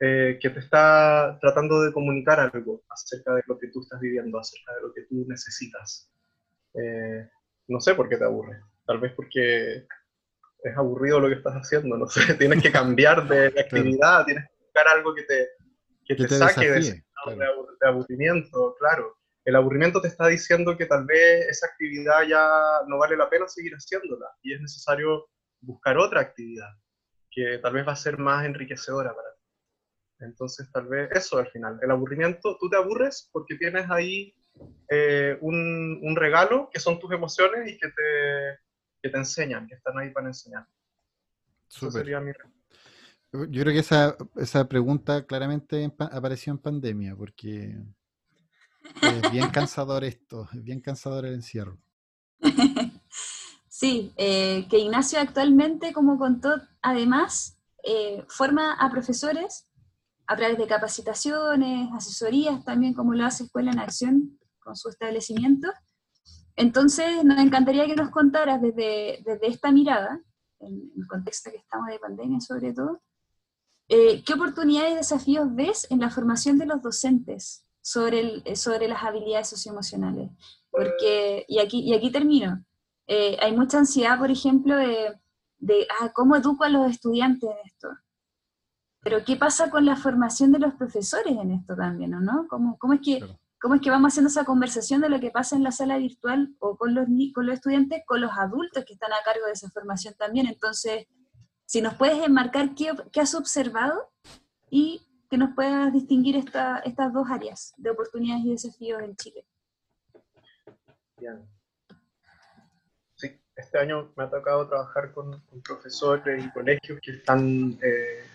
eh, que te está tratando de comunicar algo acerca de lo que tú estás viviendo, acerca de lo que tú necesitas. Eh, no sé por qué te aburre. Tal vez porque es aburrido lo que estás haciendo, no sé, tienes que cambiar de, actividad, tienes que buscar algo que te, que te, saque de ese de aburrimiento, claro el aburrimiento te está diciendo que tal vez esa actividad ya no vale la pena seguir haciéndola y es necesario buscar otra actividad que tal vez va a ser más enriquecedora para ti. Entonces, tal vez eso al final, el aburrimiento, tú te aburres porque tienes ahí eh, un, un, regalo que son tus emociones y que te, que te enseñan, que están ahí para enseñar. Eso sería mi Yo creo que esa, esa pregunta claramente apareció en pandemia, porque es bien cansador esto, es bien cansador el encierro. Sí, eh, que Ignacio actualmente, como contó, además, eh, forma a profesores a través de capacitaciones, asesorías, también como lo hace Escuela en Acción con su establecimiento. Entonces, nos encantaría que nos contaras desde, desde esta mirada, en el contexto que estamos de pandemia sobre todo, eh, ¿qué oportunidades y desafíos ves en la formación de los docentes sobre, el, eh, sobre las habilidades socioemocionales. Porque, y aquí, y aquí termino, eh, hay mucha ansiedad, por ejemplo, de, de ah, cómo educo a los estudiantes en esto. Pero ¿qué pasa con la formación de los profesores en esto también, no? ¿Cómo, cómo es que, ¿Cómo es que vamos haciendo esa conversación de lo que pasa en la sala virtual o con los, con los estudiantes, con los adultos que están a cargo de esa formación también? Entonces, si nos puedes enmarcar qué, qué has observado y que nos puedas distinguir esta, estas dos áreas de oportunidades y desafíos en Chile. Bien. Sí, este año me ha tocado trabajar con, profesores y colegios que están eh,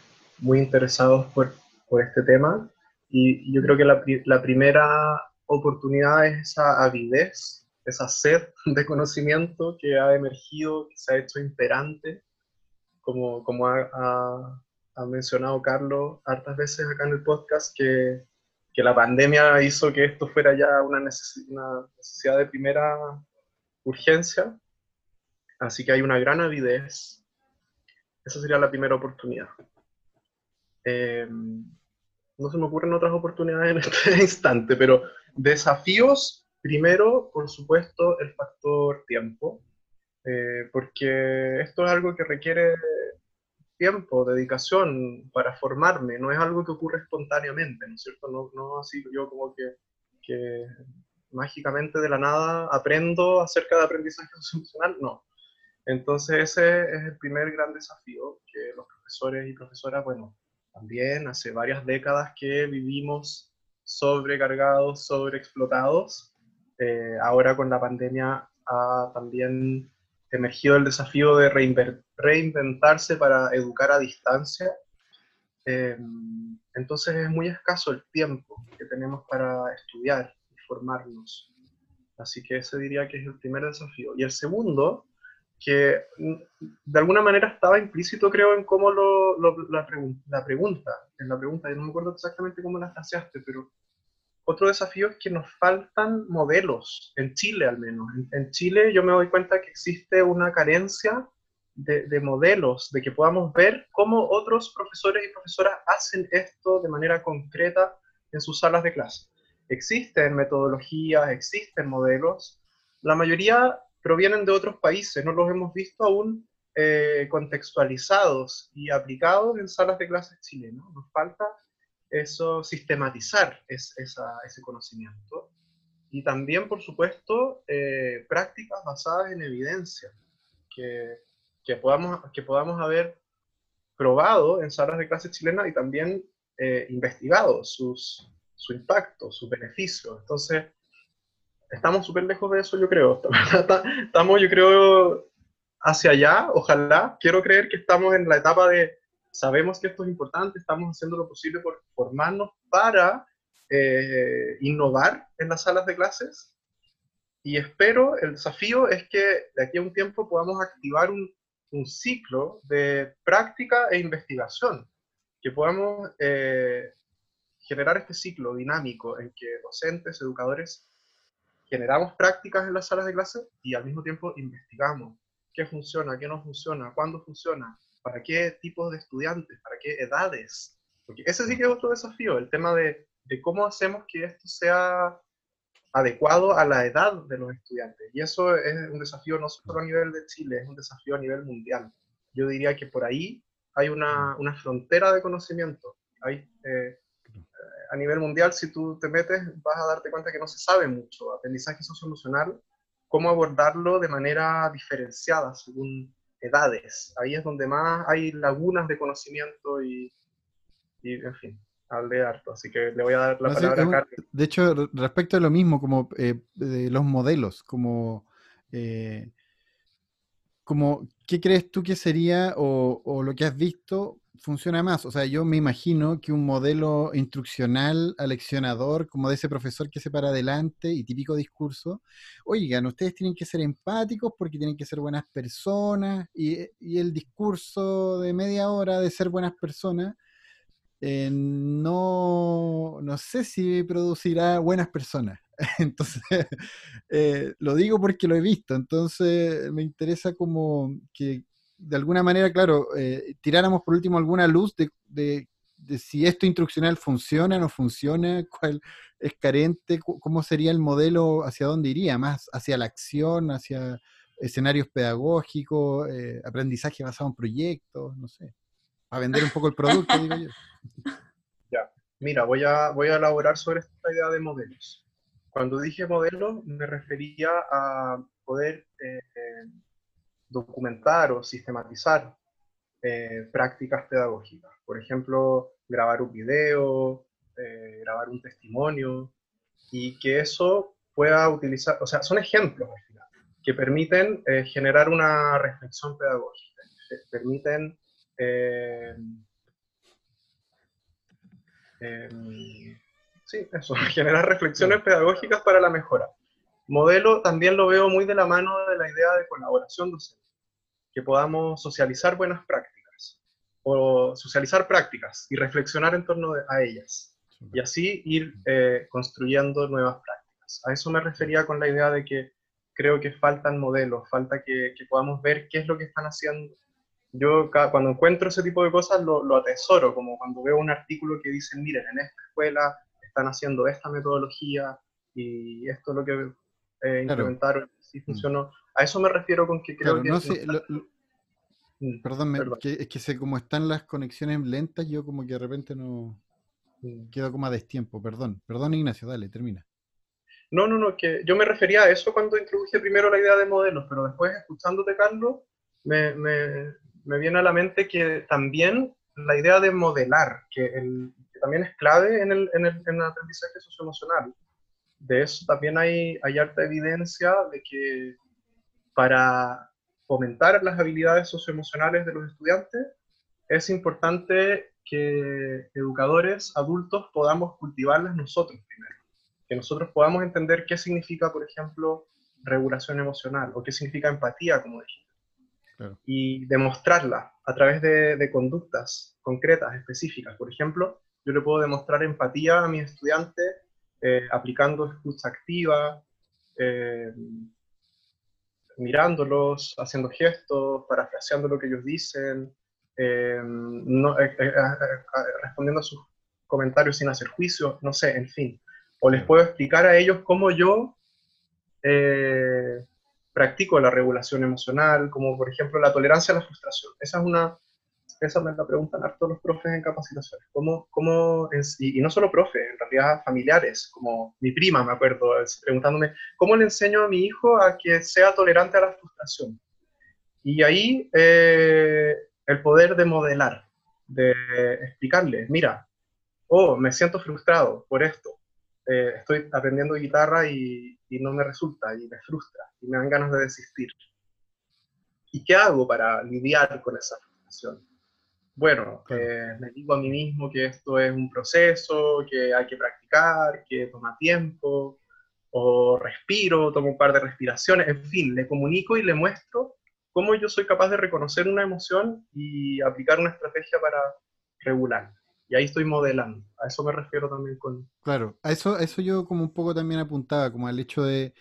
muy interesados por, por este tema y yo creo que la, la primera oportunidad es esa avidez, esa sed de conocimiento que ha emergido, que se ha hecho imperante, como, como ha, ha, mencionado Carlos hartas veces acá en el podcast, que, que la pandemia hizo que esto fuera ya una, una necesidad de primera urgencia. Así que hay una gran avidez. Esa sería la primera oportunidad. Eh, no se me ocurren otras oportunidades en este instante, pero desafíos, primero, por supuesto, el factor tiempo, eh, porque esto es algo que requiere tiempo, dedicación para formarme, no es algo que ocurre espontáneamente, ¿no es cierto? No, no así yo como que, mágicamente de la nada aprendo acerca de aprendizaje socioemocional, no. Entonces ese es el primer gran desafío que los profesores y profesoras, bueno, también hace varias décadas que vivimos sobrecargados, sobreexplotados. Eh, ahora con la pandemia ha también emergido el desafío de reinventarse para educar a distancia. Eh, entonces es muy escaso el tiempo que tenemos para estudiar y formarnos. Así que ese diría que es el primer desafío. Y el segundo que mm, de alguna manera estaba implícito, creo, en cómo lo, la, la, pregunta, en la pregunta, yo no me acuerdo exactamente cómo la fraseaste, pero otro desafío es que nos faltan modelos, en Chile al menos. En, Chile yo me doy cuenta que existe una carencia de, de, modelos, de que podamos ver cómo otros profesores y profesoras hacen esto de manera concreta en sus salas de clase. Existen metodologías, existen modelos. La mayoría provienen de otros países, no los hemos visto aún eh, contextualizados y aplicados en salas de clases chilenas. Nos falta eso, sistematizar ese conocimiento. Y también, por supuesto, eh, prácticas basadas en evidencia, que, que, podamos, que podamos haber probado en salas de clases chilenas y también eh, investigado sus, su impacto, sus beneficios. Entonces, estamos súper lejos de eso, yo creo. Estamos, yo creo, hacia allá, ojalá. Quiero creer que estamos en la etapa de, sabemos que esto es importante, estamos haciendo lo posible por formarnos para eh, innovar en las salas de clases. Y espero, el desafío es que de aquí a un tiempo podamos activar un, un ciclo de práctica e investigación, que podamos eh, generar este ciclo dinámico en que docentes, educadores generamos prácticas en las salas de clase y al mismo tiempo investigamos qué funciona, qué no funciona, cuándo funciona, para qué tipos de estudiantes, para qué edades. Porque ese sí que es otro desafío, el tema de, cómo hacemos que esto sea adecuado a la edad de los estudiantes. Y eso es un desafío no solo a nivel de Chile, es un desafío a nivel mundial. Yo diría que por ahí hay una, una frontera de conocimiento. Hay eh, a nivel mundial, si tú te metes, vas a darte cuenta que no se sabe mucho. Aprendizaje socioemocional, cómo abordarlo de manera diferenciada según edades. Ahí es donde más hay lagunas de conocimiento y, en fin, hablé harto. Así que le voy a dar la palabra a Carlos. De hecho, respecto a lo mismo, como eh, de los modelos, como... Eh, como, ¿qué crees tú que sería o, o, lo que has visto funciona más. O sea, yo me imagino que un modelo instruccional, aleccionador, como de ese profesor que se para adelante y típico discurso, oigan, ustedes tienen que ser empáticos porque tienen que ser buenas personas y, el discurso de media hora de ser buenas personas, eh, no, no sé si producirá buenas personas. Entonces, eh, lo digo porque lo he visto. Entonces, me interesa como que, de alguna manera, claro, eh, tiráramos por último alguna luz de, de, si esto instruccional funciona, no funciona, cuál es carente, cómo sería el modelo, hacia dónde iría, más hacia la acción, hacia escenarios pedagógicos, eh, aprendizaje basado en proyectos, no sé, a vender un poco el producto, digo yo. Ya, mira, voy a, voy a elaborar sobre esta idea de modelos. Cuando dije modelo, me refería a poder eh, documentar o sistematizar eh, prácticas pedagógicas. Por ejemplo, grabar un video, eh, grabar un testimonio, y que eso pueda utilizar, o sea, son ejemplos al final, que permiten eh, generar una reflexión pedagógica, permiten em, sí, eso, generar reflexiones pedagógicas para la mejora. Modelo también lo veo muy de la mano de la idea de colaboración docente, que podamos socializar buenas prácticas o socializar prácticas y reflexionar en torno a ellas y así ir eh, construyendo nuevas prácticas. A eso me refería con la idea de que creo que faltan modelos, falta que, que podamos ver qué es lo que están haciendo. Yo cuando encuentro ese tipo de cosas lo, lo, atesoro, como cuando veo un artículo que dice, miren, en esta escuela están haciendo esta metodología y esto es lo que eh, implementaron, si mm. funcionó. A eso me refiero con que creo que... No sé, mm, Perdón, es que sé, como están las conexiones lentas, yo como que de repente no... Mm. Quedo como a destiempo, perdón. Perdón, Ignacio, dale, termina. No, no, no, que yo me refería a eso cuando introduje primero la idea de modelos, pero después, escuchándote, Carlos, me, me, me viene a la mente que también la idea de modelar, que, el, que también es clave en el, en el, en el aprendizaje socioemocional, de eso también hay, hay harta evidencia de que para fomentar las habilidades socioemocionales de los estudiantes, es importante que educadores adultos podamos cultivarlas nosotros primero. Que nosotros podamos entender qué significa, por ejemplo, regulación emocional o qué significa empatía, como dijiste. Y demostrarla a través de, de, conductas concretas, específicas. Por ejemplo, yo le puedo demostrar empatía a mi estudiante eh, aplicando escucha activa, eh, mirándolos, haciendo gestos, parafraseando lo que ellos dicen, eh, respondiendo a sus comentarios sin hacer juicio, no sé, en fin. O les puedo explicar a ellos cómo yo practico la regulación emocional, como por ejemplo la tolerancia a la frustración. Esa es una esa me la preguntan todos los profes en capacitaciones. ¿Cómo, cómo y, no solo profes, en realidad familiares, como mi prima, me acuerdo, preguntándome, ¿cómo le enseño a mi hijo a que sea tolerante a la frustración? Y ahí eh, el poder de modelar, de explicarle, mira, oh, me siento frustrado por esto. Eh, estoy aprendiendo guitarra y, y no me resulta, y me frustra, y me dan ganas de desistir. ¿Y qué hago para lidiar con esa frustración? Bueno, eh, me digo a mí mismo que esto es un proceso, que hay que practicar, que toma tiempo, o respiro, tomo un par de respiraciones, en fin, le comunico y le muestro cómo yo soy capaz de reconocer una emoción y aplicar una estrategia para regular. Y ahí estoy modelando. A eso me refiero también con... Claro, a eso, eso yo como un poco también apuntaba, como al hecho de,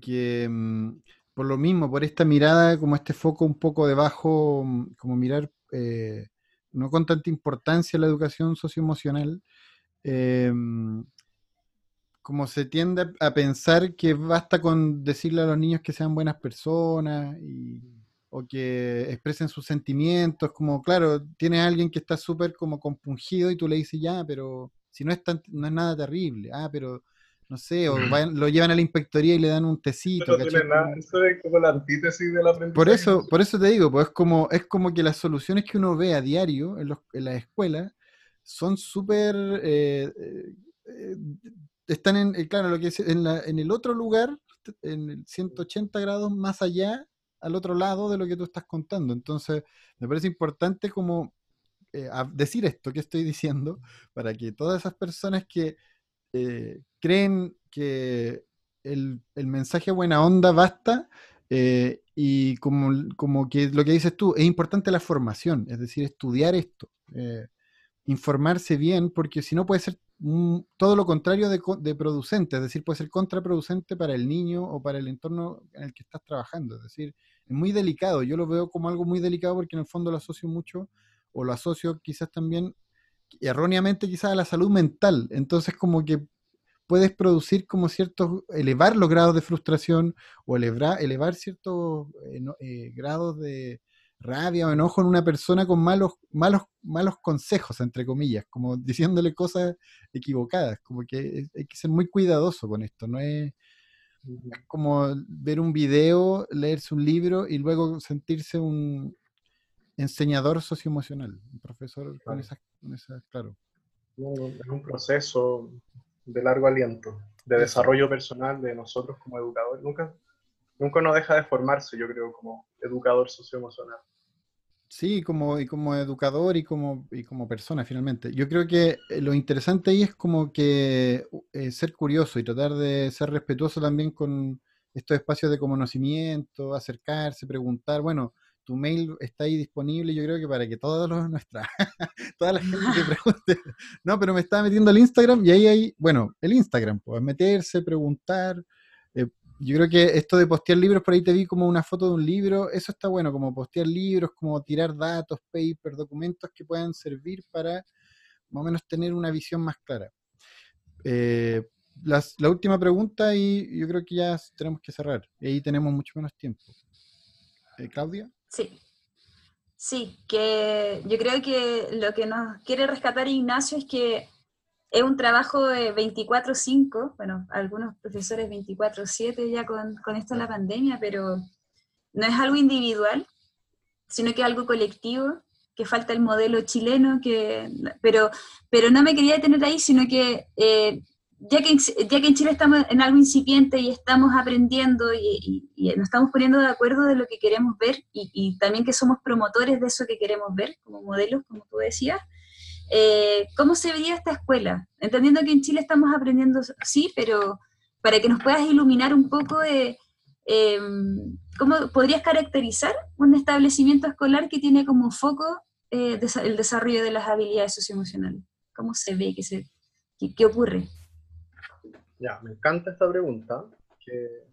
que... Mm, por lo mismo, por esta mirada, como este foco un poco debajo, mm, como mirar eh, no con tanta importancia la educación socioemocional, em, como se tiende a pensar que basta con decirle a los niños que sean buenas personas o que expresen sus sentimientos, como claro, tienes a alguien que está súper como compungido y tú le dices ya, pero si no es, no es nada terrible, ah, pero no sé, o lo llevan a la inspectoría y le dan un tecito. No tiene nada, eso es como la antítesis del aprendizaje. Por eso, por eso te digo, pues es como, es como que las soluciones que uno ve a diario en, los, en las escuelas son súper... Eh, eh, están en, eh, claro, lo que es en, la, en el otro lugar, en el 180 grados más allá, al otro lado de lo que tú estás contando. Entonces, me parece importante como decir esto que estoy diciendo, para que todas esas personas que eh, creen que el, mensaje buena onda basta eh, y como, como, que lo que dices tú, es importante la formación, es decir, estudiar esto, eh, informarse bien, porque si no puede ser todo lo contrario de, de, producente, es decir, puede ser contraproducente para el niño o para el entorno en el que estás trabajando, es decir, es muy delicado, yo lo veo como algo muy delicado porque en el fondo lo asocio mucho, o lo asocio quizás también erróneamente quizás a la salud mental. Entonces como que puedes producir como ciertos, elevar los grados de frustración o elevar, elevar ciertos eh, eh, grados de rabia o enojo en una persona con malos, malos, malos consejos, entre comillas, como diciéndole cosas equivocadas, como que hay que ser muy cuidadoso con esto, no es, como ver un video, leerse un libro y luego sentirse un, enseñador socioemocional, un profesor con esas, claro. Es un proceso de largo aliento, de desarrollo personal de nosotros como educadores. Nunca, nunca nos deja de formarse, yo creo, como educador socioemocional. Sí, como, y como educador y como, y como persona finalmente. Yo creo que eh, lo interesante ahí es como que eh, ser curioso y tratar de ser respetuoso también con estos espacios de conocimiento, acercarse, preguntar. Bueno, tu mail está ahí disponible, yo creo que para que todos los nuestra, toda la gente te pregunte. No, pero me estaba metiendo al Instagram y ahí hay, bueno, el Instagram, pues meterse, preguntar, yo creo que esto de postear libros, por ahí te vi como una foto de un libro, eso está bueno, como postear libros, como tirar datos, papers, documentos que puedan servir para más o menos tener una visión más clara. Eh, la última pregunta y yo creo que ya tenemos que cerrar. Y ahí tenemos mucho menos tiempo. Eh, Claudia. Sí. Sí, que yo creo que lo que nos quiere rescatar Ignacio es que es un trabajo de 24/5, bueno, algunos profesores 24/7 ya con, con esto de la pandemia, pero no es algo individual, sino que es algo colectivo, que falta el modelo chileno, que, pero, pero no me quería detener ahí, sino que eh, ya que, ya que en Chile estamos en algo incipiente y estamos aprendiendo y, y, nos estamos poniendo de acuerdo de lo que queremos ver y, y, también que somos promotores de eso que queremos ver como modelos, como tú decías, eh, ¿cómo se vería esta escuela? Entendiendo que en Chile estamos aprendiendo, sí, pero para que nos puedas iluminar un poco de em, cómo podrías caracterizar un establecimiento escolar que tiene como foco eh, el desarrollo de las habilidades socioemocionales. ¿Cómo se ve? ¿Qué, se, qué, ocurre? Ya, me encanta esta pregunta, que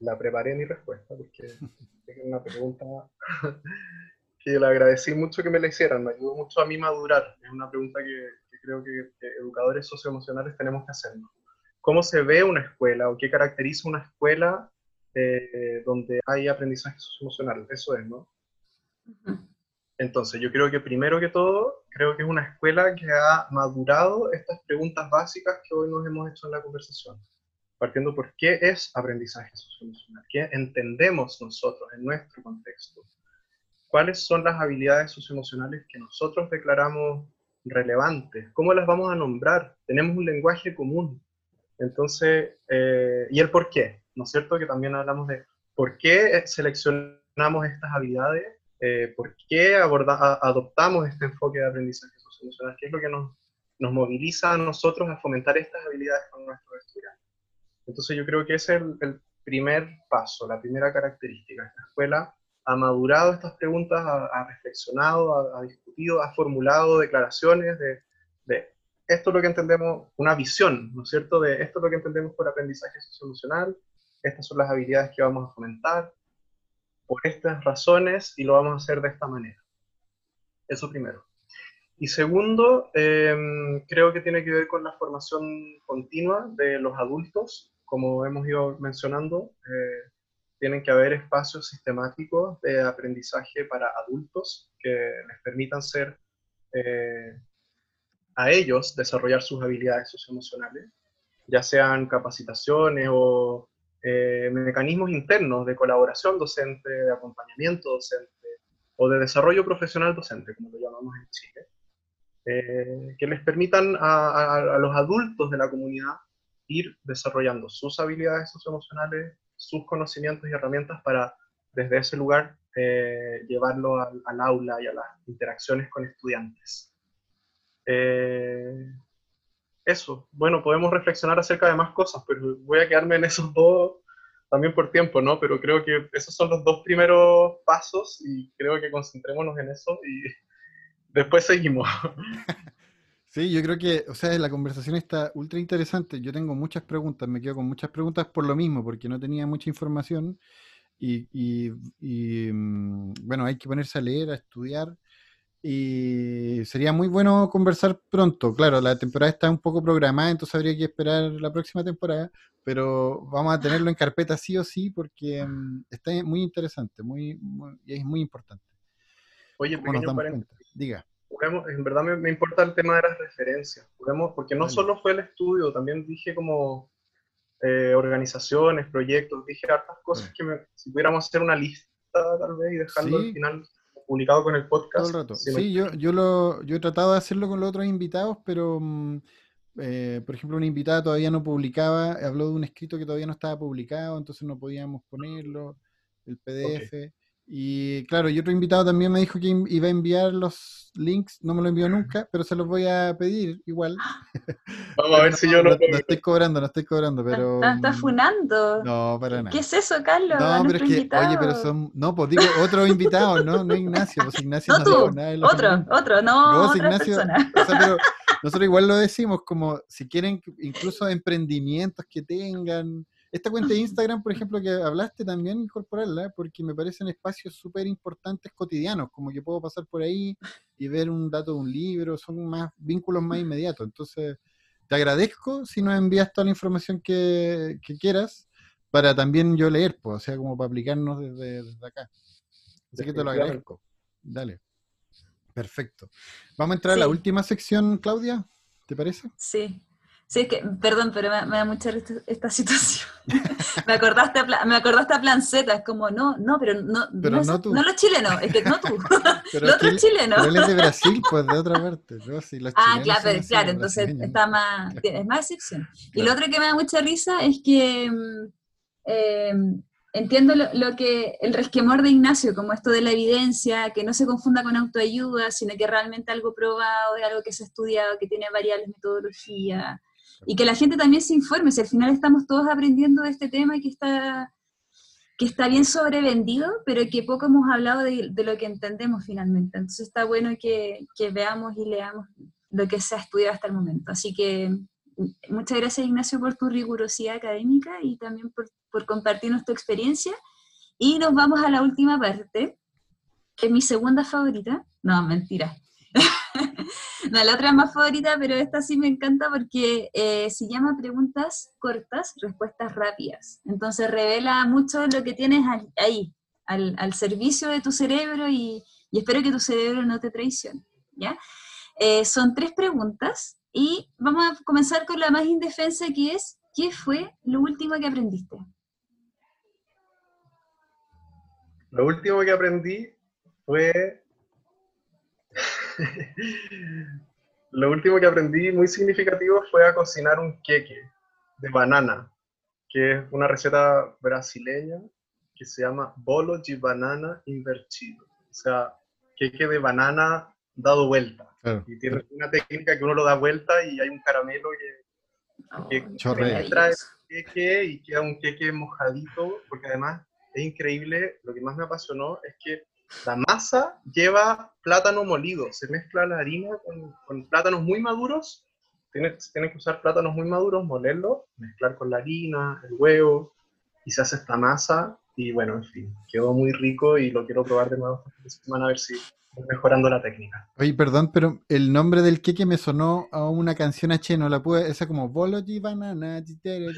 la preparé mi respuesta, porque es una pregunta que le agradecí mucho que me la hicieran, me ayudó mucho a mí madurar. Es una pregunta que, creo que, educadores socioemocionales tenemos que hacernos. ¿Cómo se ve una escuela o qué caracteriza una escuela eh, donde hay aprendizaje socioemocional? Eso es, ¿no? Entonces, yo creo que primero que todo, creo que es una escuela que ha madurado estas preguntas básicas que hoy nos hemos hecho en la conversación. Partiendo por qué es aprendizaje socioemocional, qué entendemos nosotros en nuestro contexto cuáles son las habilidades socioemocionales que nosotros declaramos relevantes, cómo las vamos a nombrar, tenemos un lenguaje común. Entonces, eh, y el por qué, ¿no es cierto? Que también hablamos de por qué seleccionamos estas habilidades, eh, por qué adoptamos este enfoque de aprendizaje socioemocional, qué es lo que nos, nos moviliza a nosotros a fomentar estas habilidades con nuestros estudiantes. Entonces yo creo que ese es el, el primer paso, la primera característica. Esta escuela ha madurado estas preguntas, ha, reflexionado, ha, discutido, ha formulado declaraciones de, de, esto es lo que entendemos, una visión, ¿no es cierto?, de esto es lo que entendemos por aprendizaje socioemocional, estas son las habilidades que vamos a fomentar, por estas razones, y lo vamos a hacer de esta manera. Eso primero. Y segundo, em, creo que tiene que ver con la formación continua de los adultos, como hemos ido mencionando. Eh, tienen que haber espacios sistemáticos de aprendizaje para adultos que les permitan ser eh, a ellos desarrollar sus habilidades socioemocionales, ya sean capacitaciones o eh, mecanismos internos de colaboración docente, de acompañamiento docente o de desarrollo profesional docente, como lo llamamos en Chile, eh, que les permitan a los adultos de la comunidad ir desarrollando sus habilidades socioemocionales sus conocimientos y herramientas para desde ese lugar eh, llevarlo al, aula y a las interacciones con estudiantes. Eso, bueno, podemos reflexionar acerca de más cosas, pero voy a quedarme en esos dos también por tiempo, ¿no? Pero creo que esos son los dos primeros pasos y creo que concentrémonos en eso y después seguimos. Sí, yo creo que, o sea, la conversación está ultra interesante. Yo tengo muchas preguntas, me quedo con muchas preguntas por lo mismo, porque no tenía mucha información y, y, mm, bueno, hay que ponerse a leer, a estudiar y sería muy bueno conversar pronto. Claro, la temporada está un poco programada, entonces habría que esperar la próxima temporada, pero vamos a tenerlo en carpeta sí o sí porque mm, está muy interesante, muy, y es muy importante. Oye, pequeño Diga. En verdad me, importa el tema de las referencias, porque no solo fue el estudio, también dije como eh, organizaciones, proyectos, dije hartas cosas que si pudiéramos hacer una lista tal vez y dejarlo al final publicado con el podcast. Sí, yo, yo, lo, yo he tratado de hacerlo con los otros invitados, pero mm, eh, por ejemplo una invitada todavía no publicaba, habló de un escrito que todavía no estaba publicado, entonces no podíamos ponerlo, el PDF. Y claro, y otro invitado también me dijo que iba a enviar los links, no me lo envió nunca, pero se los voy a pedir igual. Vamos a ver si yo lo no, no estoy cobrando, no estoy cobrando, pero. Estás mm, funando. No, para nada. ¿Qué es eso, Carlos? No, pero es que, invitado. oye, pero son. No, pues digo, otro invitado, ¿no? No Ignacio, pues Ignacio No no tú, dijo nada de otro, otro, no, No, otra Ignacio, persona. o sea, pero nosotros igual lo decimos, como si quieren incluso emprendimientos que tengan. Esta cuenta de Instagram, por ejemplo, que hablaste también, incorporarla, porque me parecen espacios súper importantes cotidianos, como que puedo pasar por ahí y ver un dato de un libro, son más vínculos más inmediatos. Entonces, te agradezco si nos envías toda la información que, que quieras para también yo leer, pues, o sea, como para aplicarnos desde, desde acá. Así que te lo agradezco. Dale. Perfecto. Vamos a entrar a la última sección, Claudia. ¿Te parece? Sí. Sí, es que, perdón, pero me, me da mucha risa esta situación. me, acordaste a me acordaste a Plan Z, es como, no, no, pero no, Pero es- no tú. los chilenos, es que no tú, los otros chilenos. pero él es de Brasil, pues de otra parte. ¿no? Si los Ah, claro, pero, claro, entonces brasileños, está ¿no? más, Claro. es más excepción. Y lo otro que me da mucha risa es que mm, eh, entiendo lo, lo que el resquemor de Ignacio, como esto de la evidencia, que no se confunda con autoayuda, sino que realmente algo probado, es algo que se ha estudiado, que tiene variables metodología, y que la gente también se informe, si al final estamos todos aprendiendo de este tema que está que está bien sobrevendido, pero que poco hemos hablado de, de lo que entendemos finalmente. Entonces está bueno que, que veamos y leamos lo que se ha estudiado hasta el momento. Así que mm, muchas gracias Ignacio por tu rigurosidad académica y también por, por compartirnos tu experiencia. Y nos vamos a la última parte, que es mi segunda favorita. No, mentira. no, la otra es más favorita, pero esta sí me encanta porque eh, se llama preguntas cortas, respuestas rápidas. Entonces revela mucho lo que tienes ahí, al, servicio de tu cerebro y, espero que tu cerebro no te traicione. Eh, son tres preguntas y vamos a comenzar con la más indefensa que es, ¿qué fue lo último que aprendiste? Lo último que aprendí fue... Lo último que aprendí muy significativo fue a cocinar un queque de banana, que es una receta brasileña que se llama bolo de banana invertido. O sea, queque de banana dado vuelta. Claro. Y tiene una técnica que uno lo da vuelta y hay un caramelo que Oh, Chorrea. maravilloso. queque y queda un queque mojadito, porque además es increíble, lo que más me apasionó es que la masa lleva plátano molido, se mezcla la harina con, plátanos muy maduros, tienes, que usar plátanos muy maduros, molerlos, mezclar con la harina, el huevo, y se hace esta masa, y bueno, en fin, quedó muy rico y lo quiero probar de nuevo esta semana a ver si mejorando la técnica. Oye, perdón, pero el nombre del queque me sonó a una canción H, no la pude, esa como Bolo de banana, tere,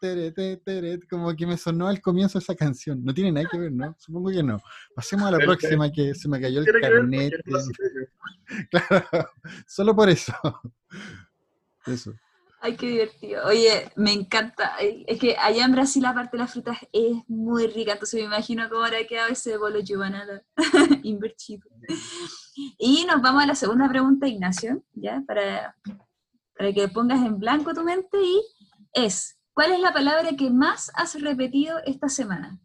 tere, tere, como que me sonó al comienzo esa canción. No tiene nada que ver, ¿no? Supongo que no. Pasemos a la próxima que se me cayó el carnet. Claro, solo por eso. Eso. Ay, qué divertido. Oye, me encanta. Es que allá en Brasil, aparte de las frutas, es muy rica. Entonces me imagino cómo habrá quedado ese bolo de banana invertido. Y nos vamos a la segunda pregunta, Ignacio, ¿ya? Para, para que pongas en blanco tu mente. Y es, ¿cuál es la palabra que más has repetido esta semana?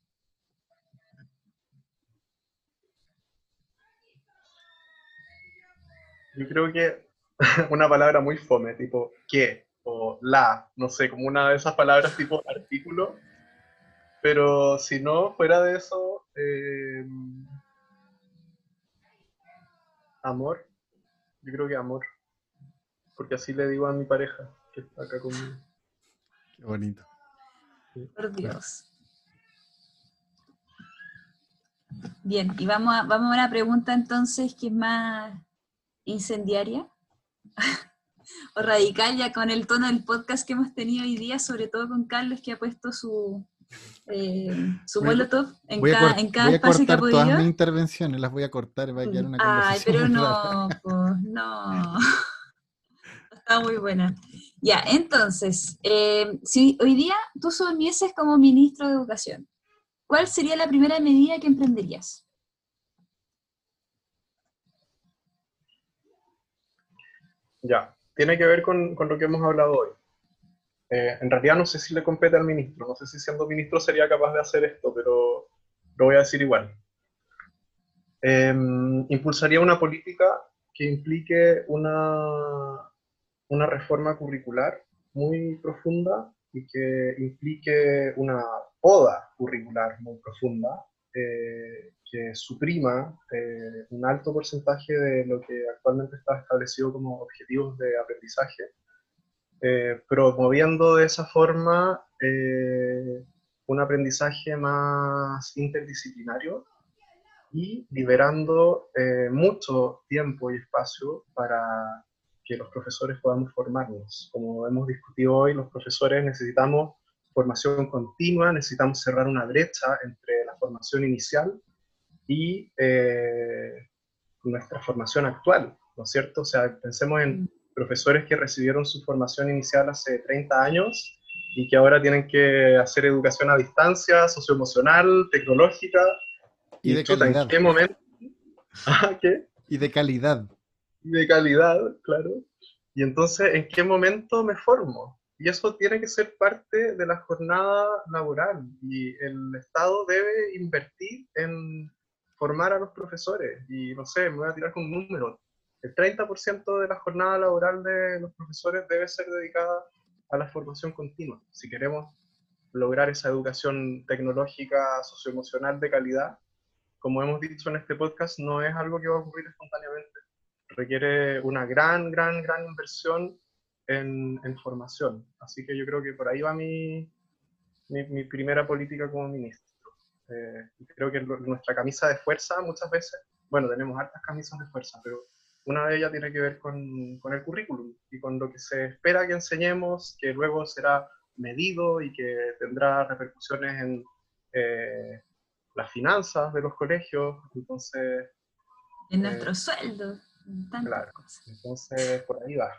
Yo creo que una palabra muy fome, tipo que o la, no sé, como una de esas palabras tipo artículo. Pero si no, fuera de eso, eh, amor. Yo creo que amor. Porque así le digo a mi pareja que está acá conmigo. Qué bonito. Por Dios. Bien, y vamos a, vamos a una pregunta entonces que es más incendiaria o radical, ya con el tono del podcast que hemos tenido hoy día, sobre todo con Carlos, que ha puesto su, eh, su Voy molotov en Voy cada, en cada voy a espacio que ha cortar todas podido. mis intervenciones, las voy a cortar, va a quedar una Ay, pero no, pues, no. Está muy buena. Ya, entonces, eh, si hoy día tú asumieses como ministro de Educación, ¿cuál sería la primera medida que emprenderías? Ya, tiene que ver con, con lo que hemos hablado hoy. Eh, en realidad no sé si le compete al ministro, no sé si siendo ministro sería capaz de hacer esto, pero lo voy a decir igual. Em, impulsaría una política que implique una, una reforma curricular muy profunda y que implique una poda curricular muy profunda eh, que suprima eh, un alto porcentaje de lo que actualmente está establecido como objetivos de aprendizaje, eh, promoviendo de esa forma un aprendizaje más interdisciplinario y liberando mucho tiempo y espacio para que los profesores podamos formarnos. Como hemos discutido hoy, los profesores necesitamos formación continua, necesitamos cerrar una brecha entre formación inicial y eh, nuestra formación actual, ¿no es cierto? O sea, pensemos en profesores que recibieron su formación inicial hace 30 años y que ahora tienen que hacer educación a distancia, socioemocional, tecnológica. Y, de calidad. ¿En qué momento? ¿Ah, ¿Qué? Y de calidad. Y de calidad, claro. Y entonces, ¿en qué momento me formo? Y eso tiene que ser parte de la jornada laboral y el Estado debe invertir en formar a los profesores. Y no sé, me voy a tirar con un número. El 30% de la jornada laboral de los profesores debe ser dedicada a la formación continua. Si queremos lograr esa educación tecnológica, socioemocional de calidad, como hemos dicho en este podcast, no es algo que va a ocurrir espontáneamente. Requiere una gran, gran, gran inversión en, formación. Así que yo creo que por ahí va mi, mi, primera política como ministro. Eh, creo que nuestra camisa de fuerza muchas veces, bueno, tenemos hartas camisas de fuerza, pero una de ellas tiene que ver con, con el currículum y con lo que se espera que enseñemos, que luego será medido y que tendrá repercusiones en eh, las finanzas de los colegios. Entonces... En nuestro sueldo. Claro, entonces por ahí va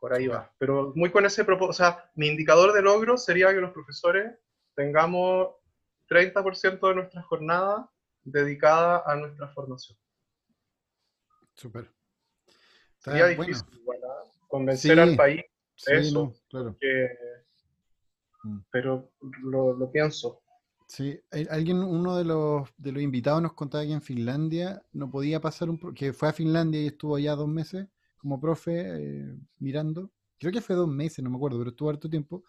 por ahí va. Pero muy con ese propósito, o sea, mi indicador de logro sería que los profesores tengamos 30% de nuestra jornada dedicada a nuestra formación. Súper. Sería difícil ¿ah? convencer al país de eso, claro. Mm. pero lo, lo, pienso. Sí, alguien, uno de los, de los invitados nos contaba que en Finlandia no podía pasar un, que fue a Finlandia y estuvo allá dos meses como profe eh, mirando, creo que fue dos meses, no me acuerdo, pero estuvo harto tiempo,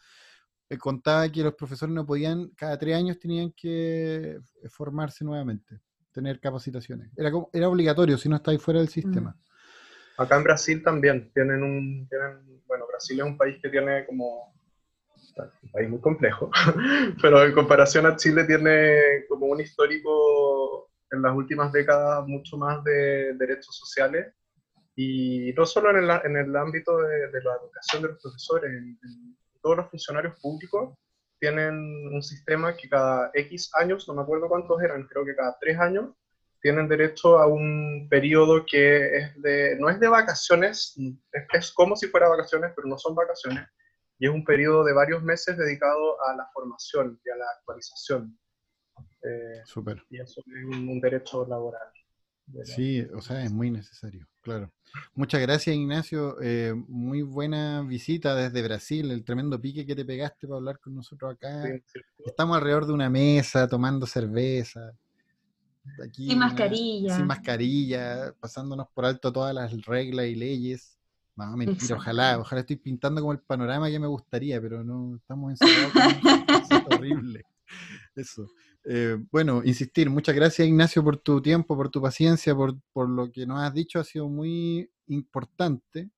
eh, contaba que los profesores no podían, cada tres años tenían que eh, formarse nuevamente, tener capacitaciones. Era, era obligatorio si no estáis fuera del mm. sistema. Acá en Brasil también tienen un, tienen, bueno, Brasil es un país que tiene como, un país muy complejo, pero en comparación a Chile tiene como un histórico en las últimas décadas mucho más de derechos sociales y no solo en el, en el ámbito de, la educación de los profesores, todos los funcionarios públicos tienen un sistema que cada X años, no me acuerdo cuántos eran, creo que cada tres años, tienen derecho a un periodo que es de, no es de vacaciones, es, es, como si fuera vacaciones, pero no son vacaciones, y es un periodo de varios meses dedicado a la formación y a la actualización. Eh, Súper. Y eso es un derecho laboral. Sí, o sea, es muy necesario, claro. Muchas gracias, Ignacio. Eh, muy buena visita desde Brasil, el tremendo pique que te pegaste para hablar con nosotros acá. Estamos alrededor de una mesa tomando cerveza. sin mascarilla. Sin mascarilla, pasándonos por alto todas las reglas y leyes. No, mentira, ojalá, ojalá estoy pintando como el panorama que me gustaría, pero no, estamos encerrados. es horrible. Eso. Eh, bueno, insistir, muchas gracias Ignacio por tu tiempo, por tu paciencia, por, por, lo que nos has dicho, ha sido muy importante,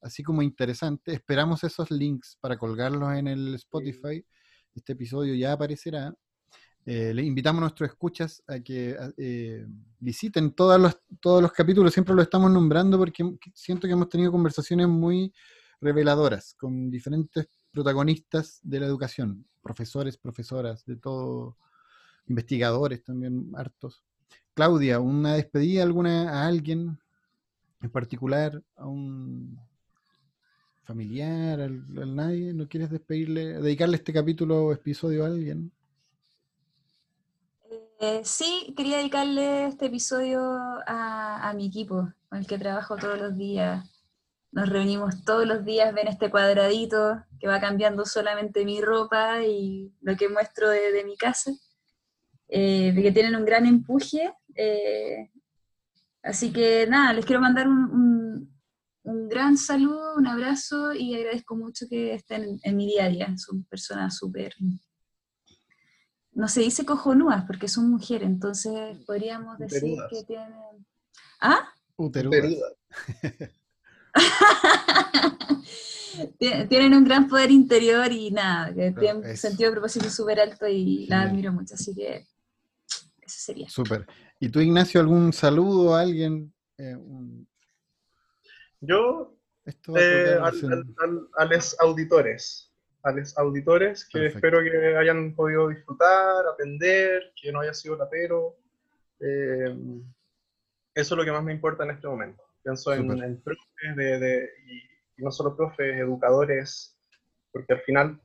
así como interesante. Esperamos esos links para colgarlos en el Spotify. Este episodio ya aparecerá. Eh, le invitamos a nuestros escuchas a que eh, visiten todos los, todos los capítulos, siempre lo estamos nombrando porque siento que hemos tenido conversaciones muy reveladoras con diferentes protagonistas de la educación, profesores, profesoras, de todo, investigadores también hartos. Claudia, ¿una despedida alguna a alguien en particular, a un familiar, a nadie? ¿No quieres despedirle, dedicarle este capítulo o episodio a alguien? Eh, sí, quería dedicarle este episodio a, a mi equipo, con el que trabajo todos los días. Nos reunimos todos los días, ven este cuadradito que va cambiando solamente mi ropa y lo que muestro de mi casa eh, de que tienen un gran empuje. Eh, así que nada, les quiero mandar un, un, gran saludo, un abrazo y agradezco mucho que estén en, mi día a día. Son personas súper... No se dice cojonúas porque son mujeres, entonces podríamos decir que tienen... ¿Ah? tienen un gran poder interior y nada, que tienen un sentido de propósito súper alto y la admiro mucho, así que eso sería. Súper. ¿Y tú, Ignacio, algún saludo a alguien? Eh, Yo, eh, a, los auditores, a los auditores que espero que hayan podido disfrutar, aprender, que no haya sido lapero. Eh, eso es lo que más me importa en este momento. Pienso en, en, profes de, y, no solo profes, educadores, porque al final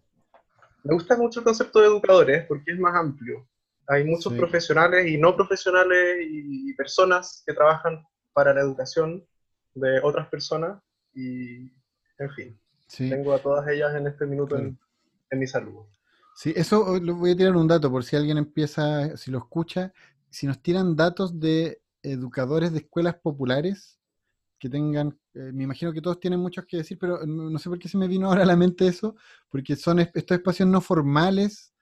me gusta mucho el concepto de educadores porque es más amplio. Hay muchos profesionales y no profesionales y, personas que trabajan para la educación de otras personas y, en fin, tengo a todas ellas en este minuto en, en mi saludo. Sí, eso lo voy a tirar un dato por si alguien empieza, si lo escucha, si nos tiran datos de educadores de escuelas populares que tengan, eh, me imagino que todos tienen muchos que decir, pero no sé por qué se me vino ahora a la mente eso, porque son estos espacios no formales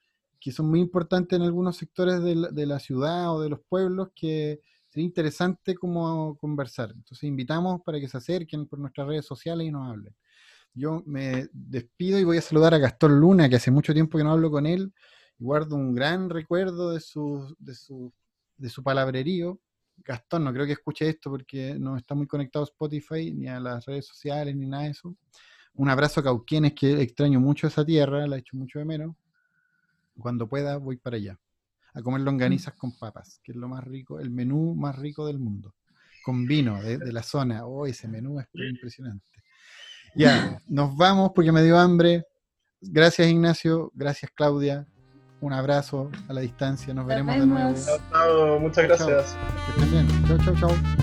que son muy importantes en algunos sectores de la, de la ciudad o de los pueblos que sería interesante como conversar. Entonces invitamos para que se acerquen por nuestras redes sociales y nos hablen. Yo me despido y voy a saludar a Gastón Luna, que hace mucho tiempo que no hablo con él, guardo un gran recuerdo de su, de su, de su palabrerío, Gastón, no creo que escuche esto porque no está muy conectado a Spotify, ni a las redes sociales, ni nada de eso. Un abrazo a Cauquienes, que extraño mucho esa tierra, la echo mucho de menos. Cuando pueda, voy para allá. A comer longanizas con papas, que es lo más rico, el menú más rico del mundo. Con vino de, la zona. Oh, ese menú es impresionante. Ya, nos vamos porque me dio hambre. Gracias, Ignacio. Gracias, Claudia un abrazo a la distancia. Nos veremos de nuevo. Chao, muchas gracias. Que estén bien. Chao, chao, chao.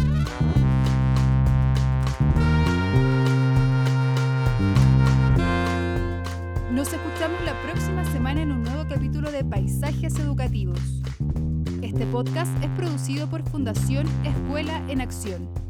Educativos. Este podcast es producido por Fundación Escuela en Acción.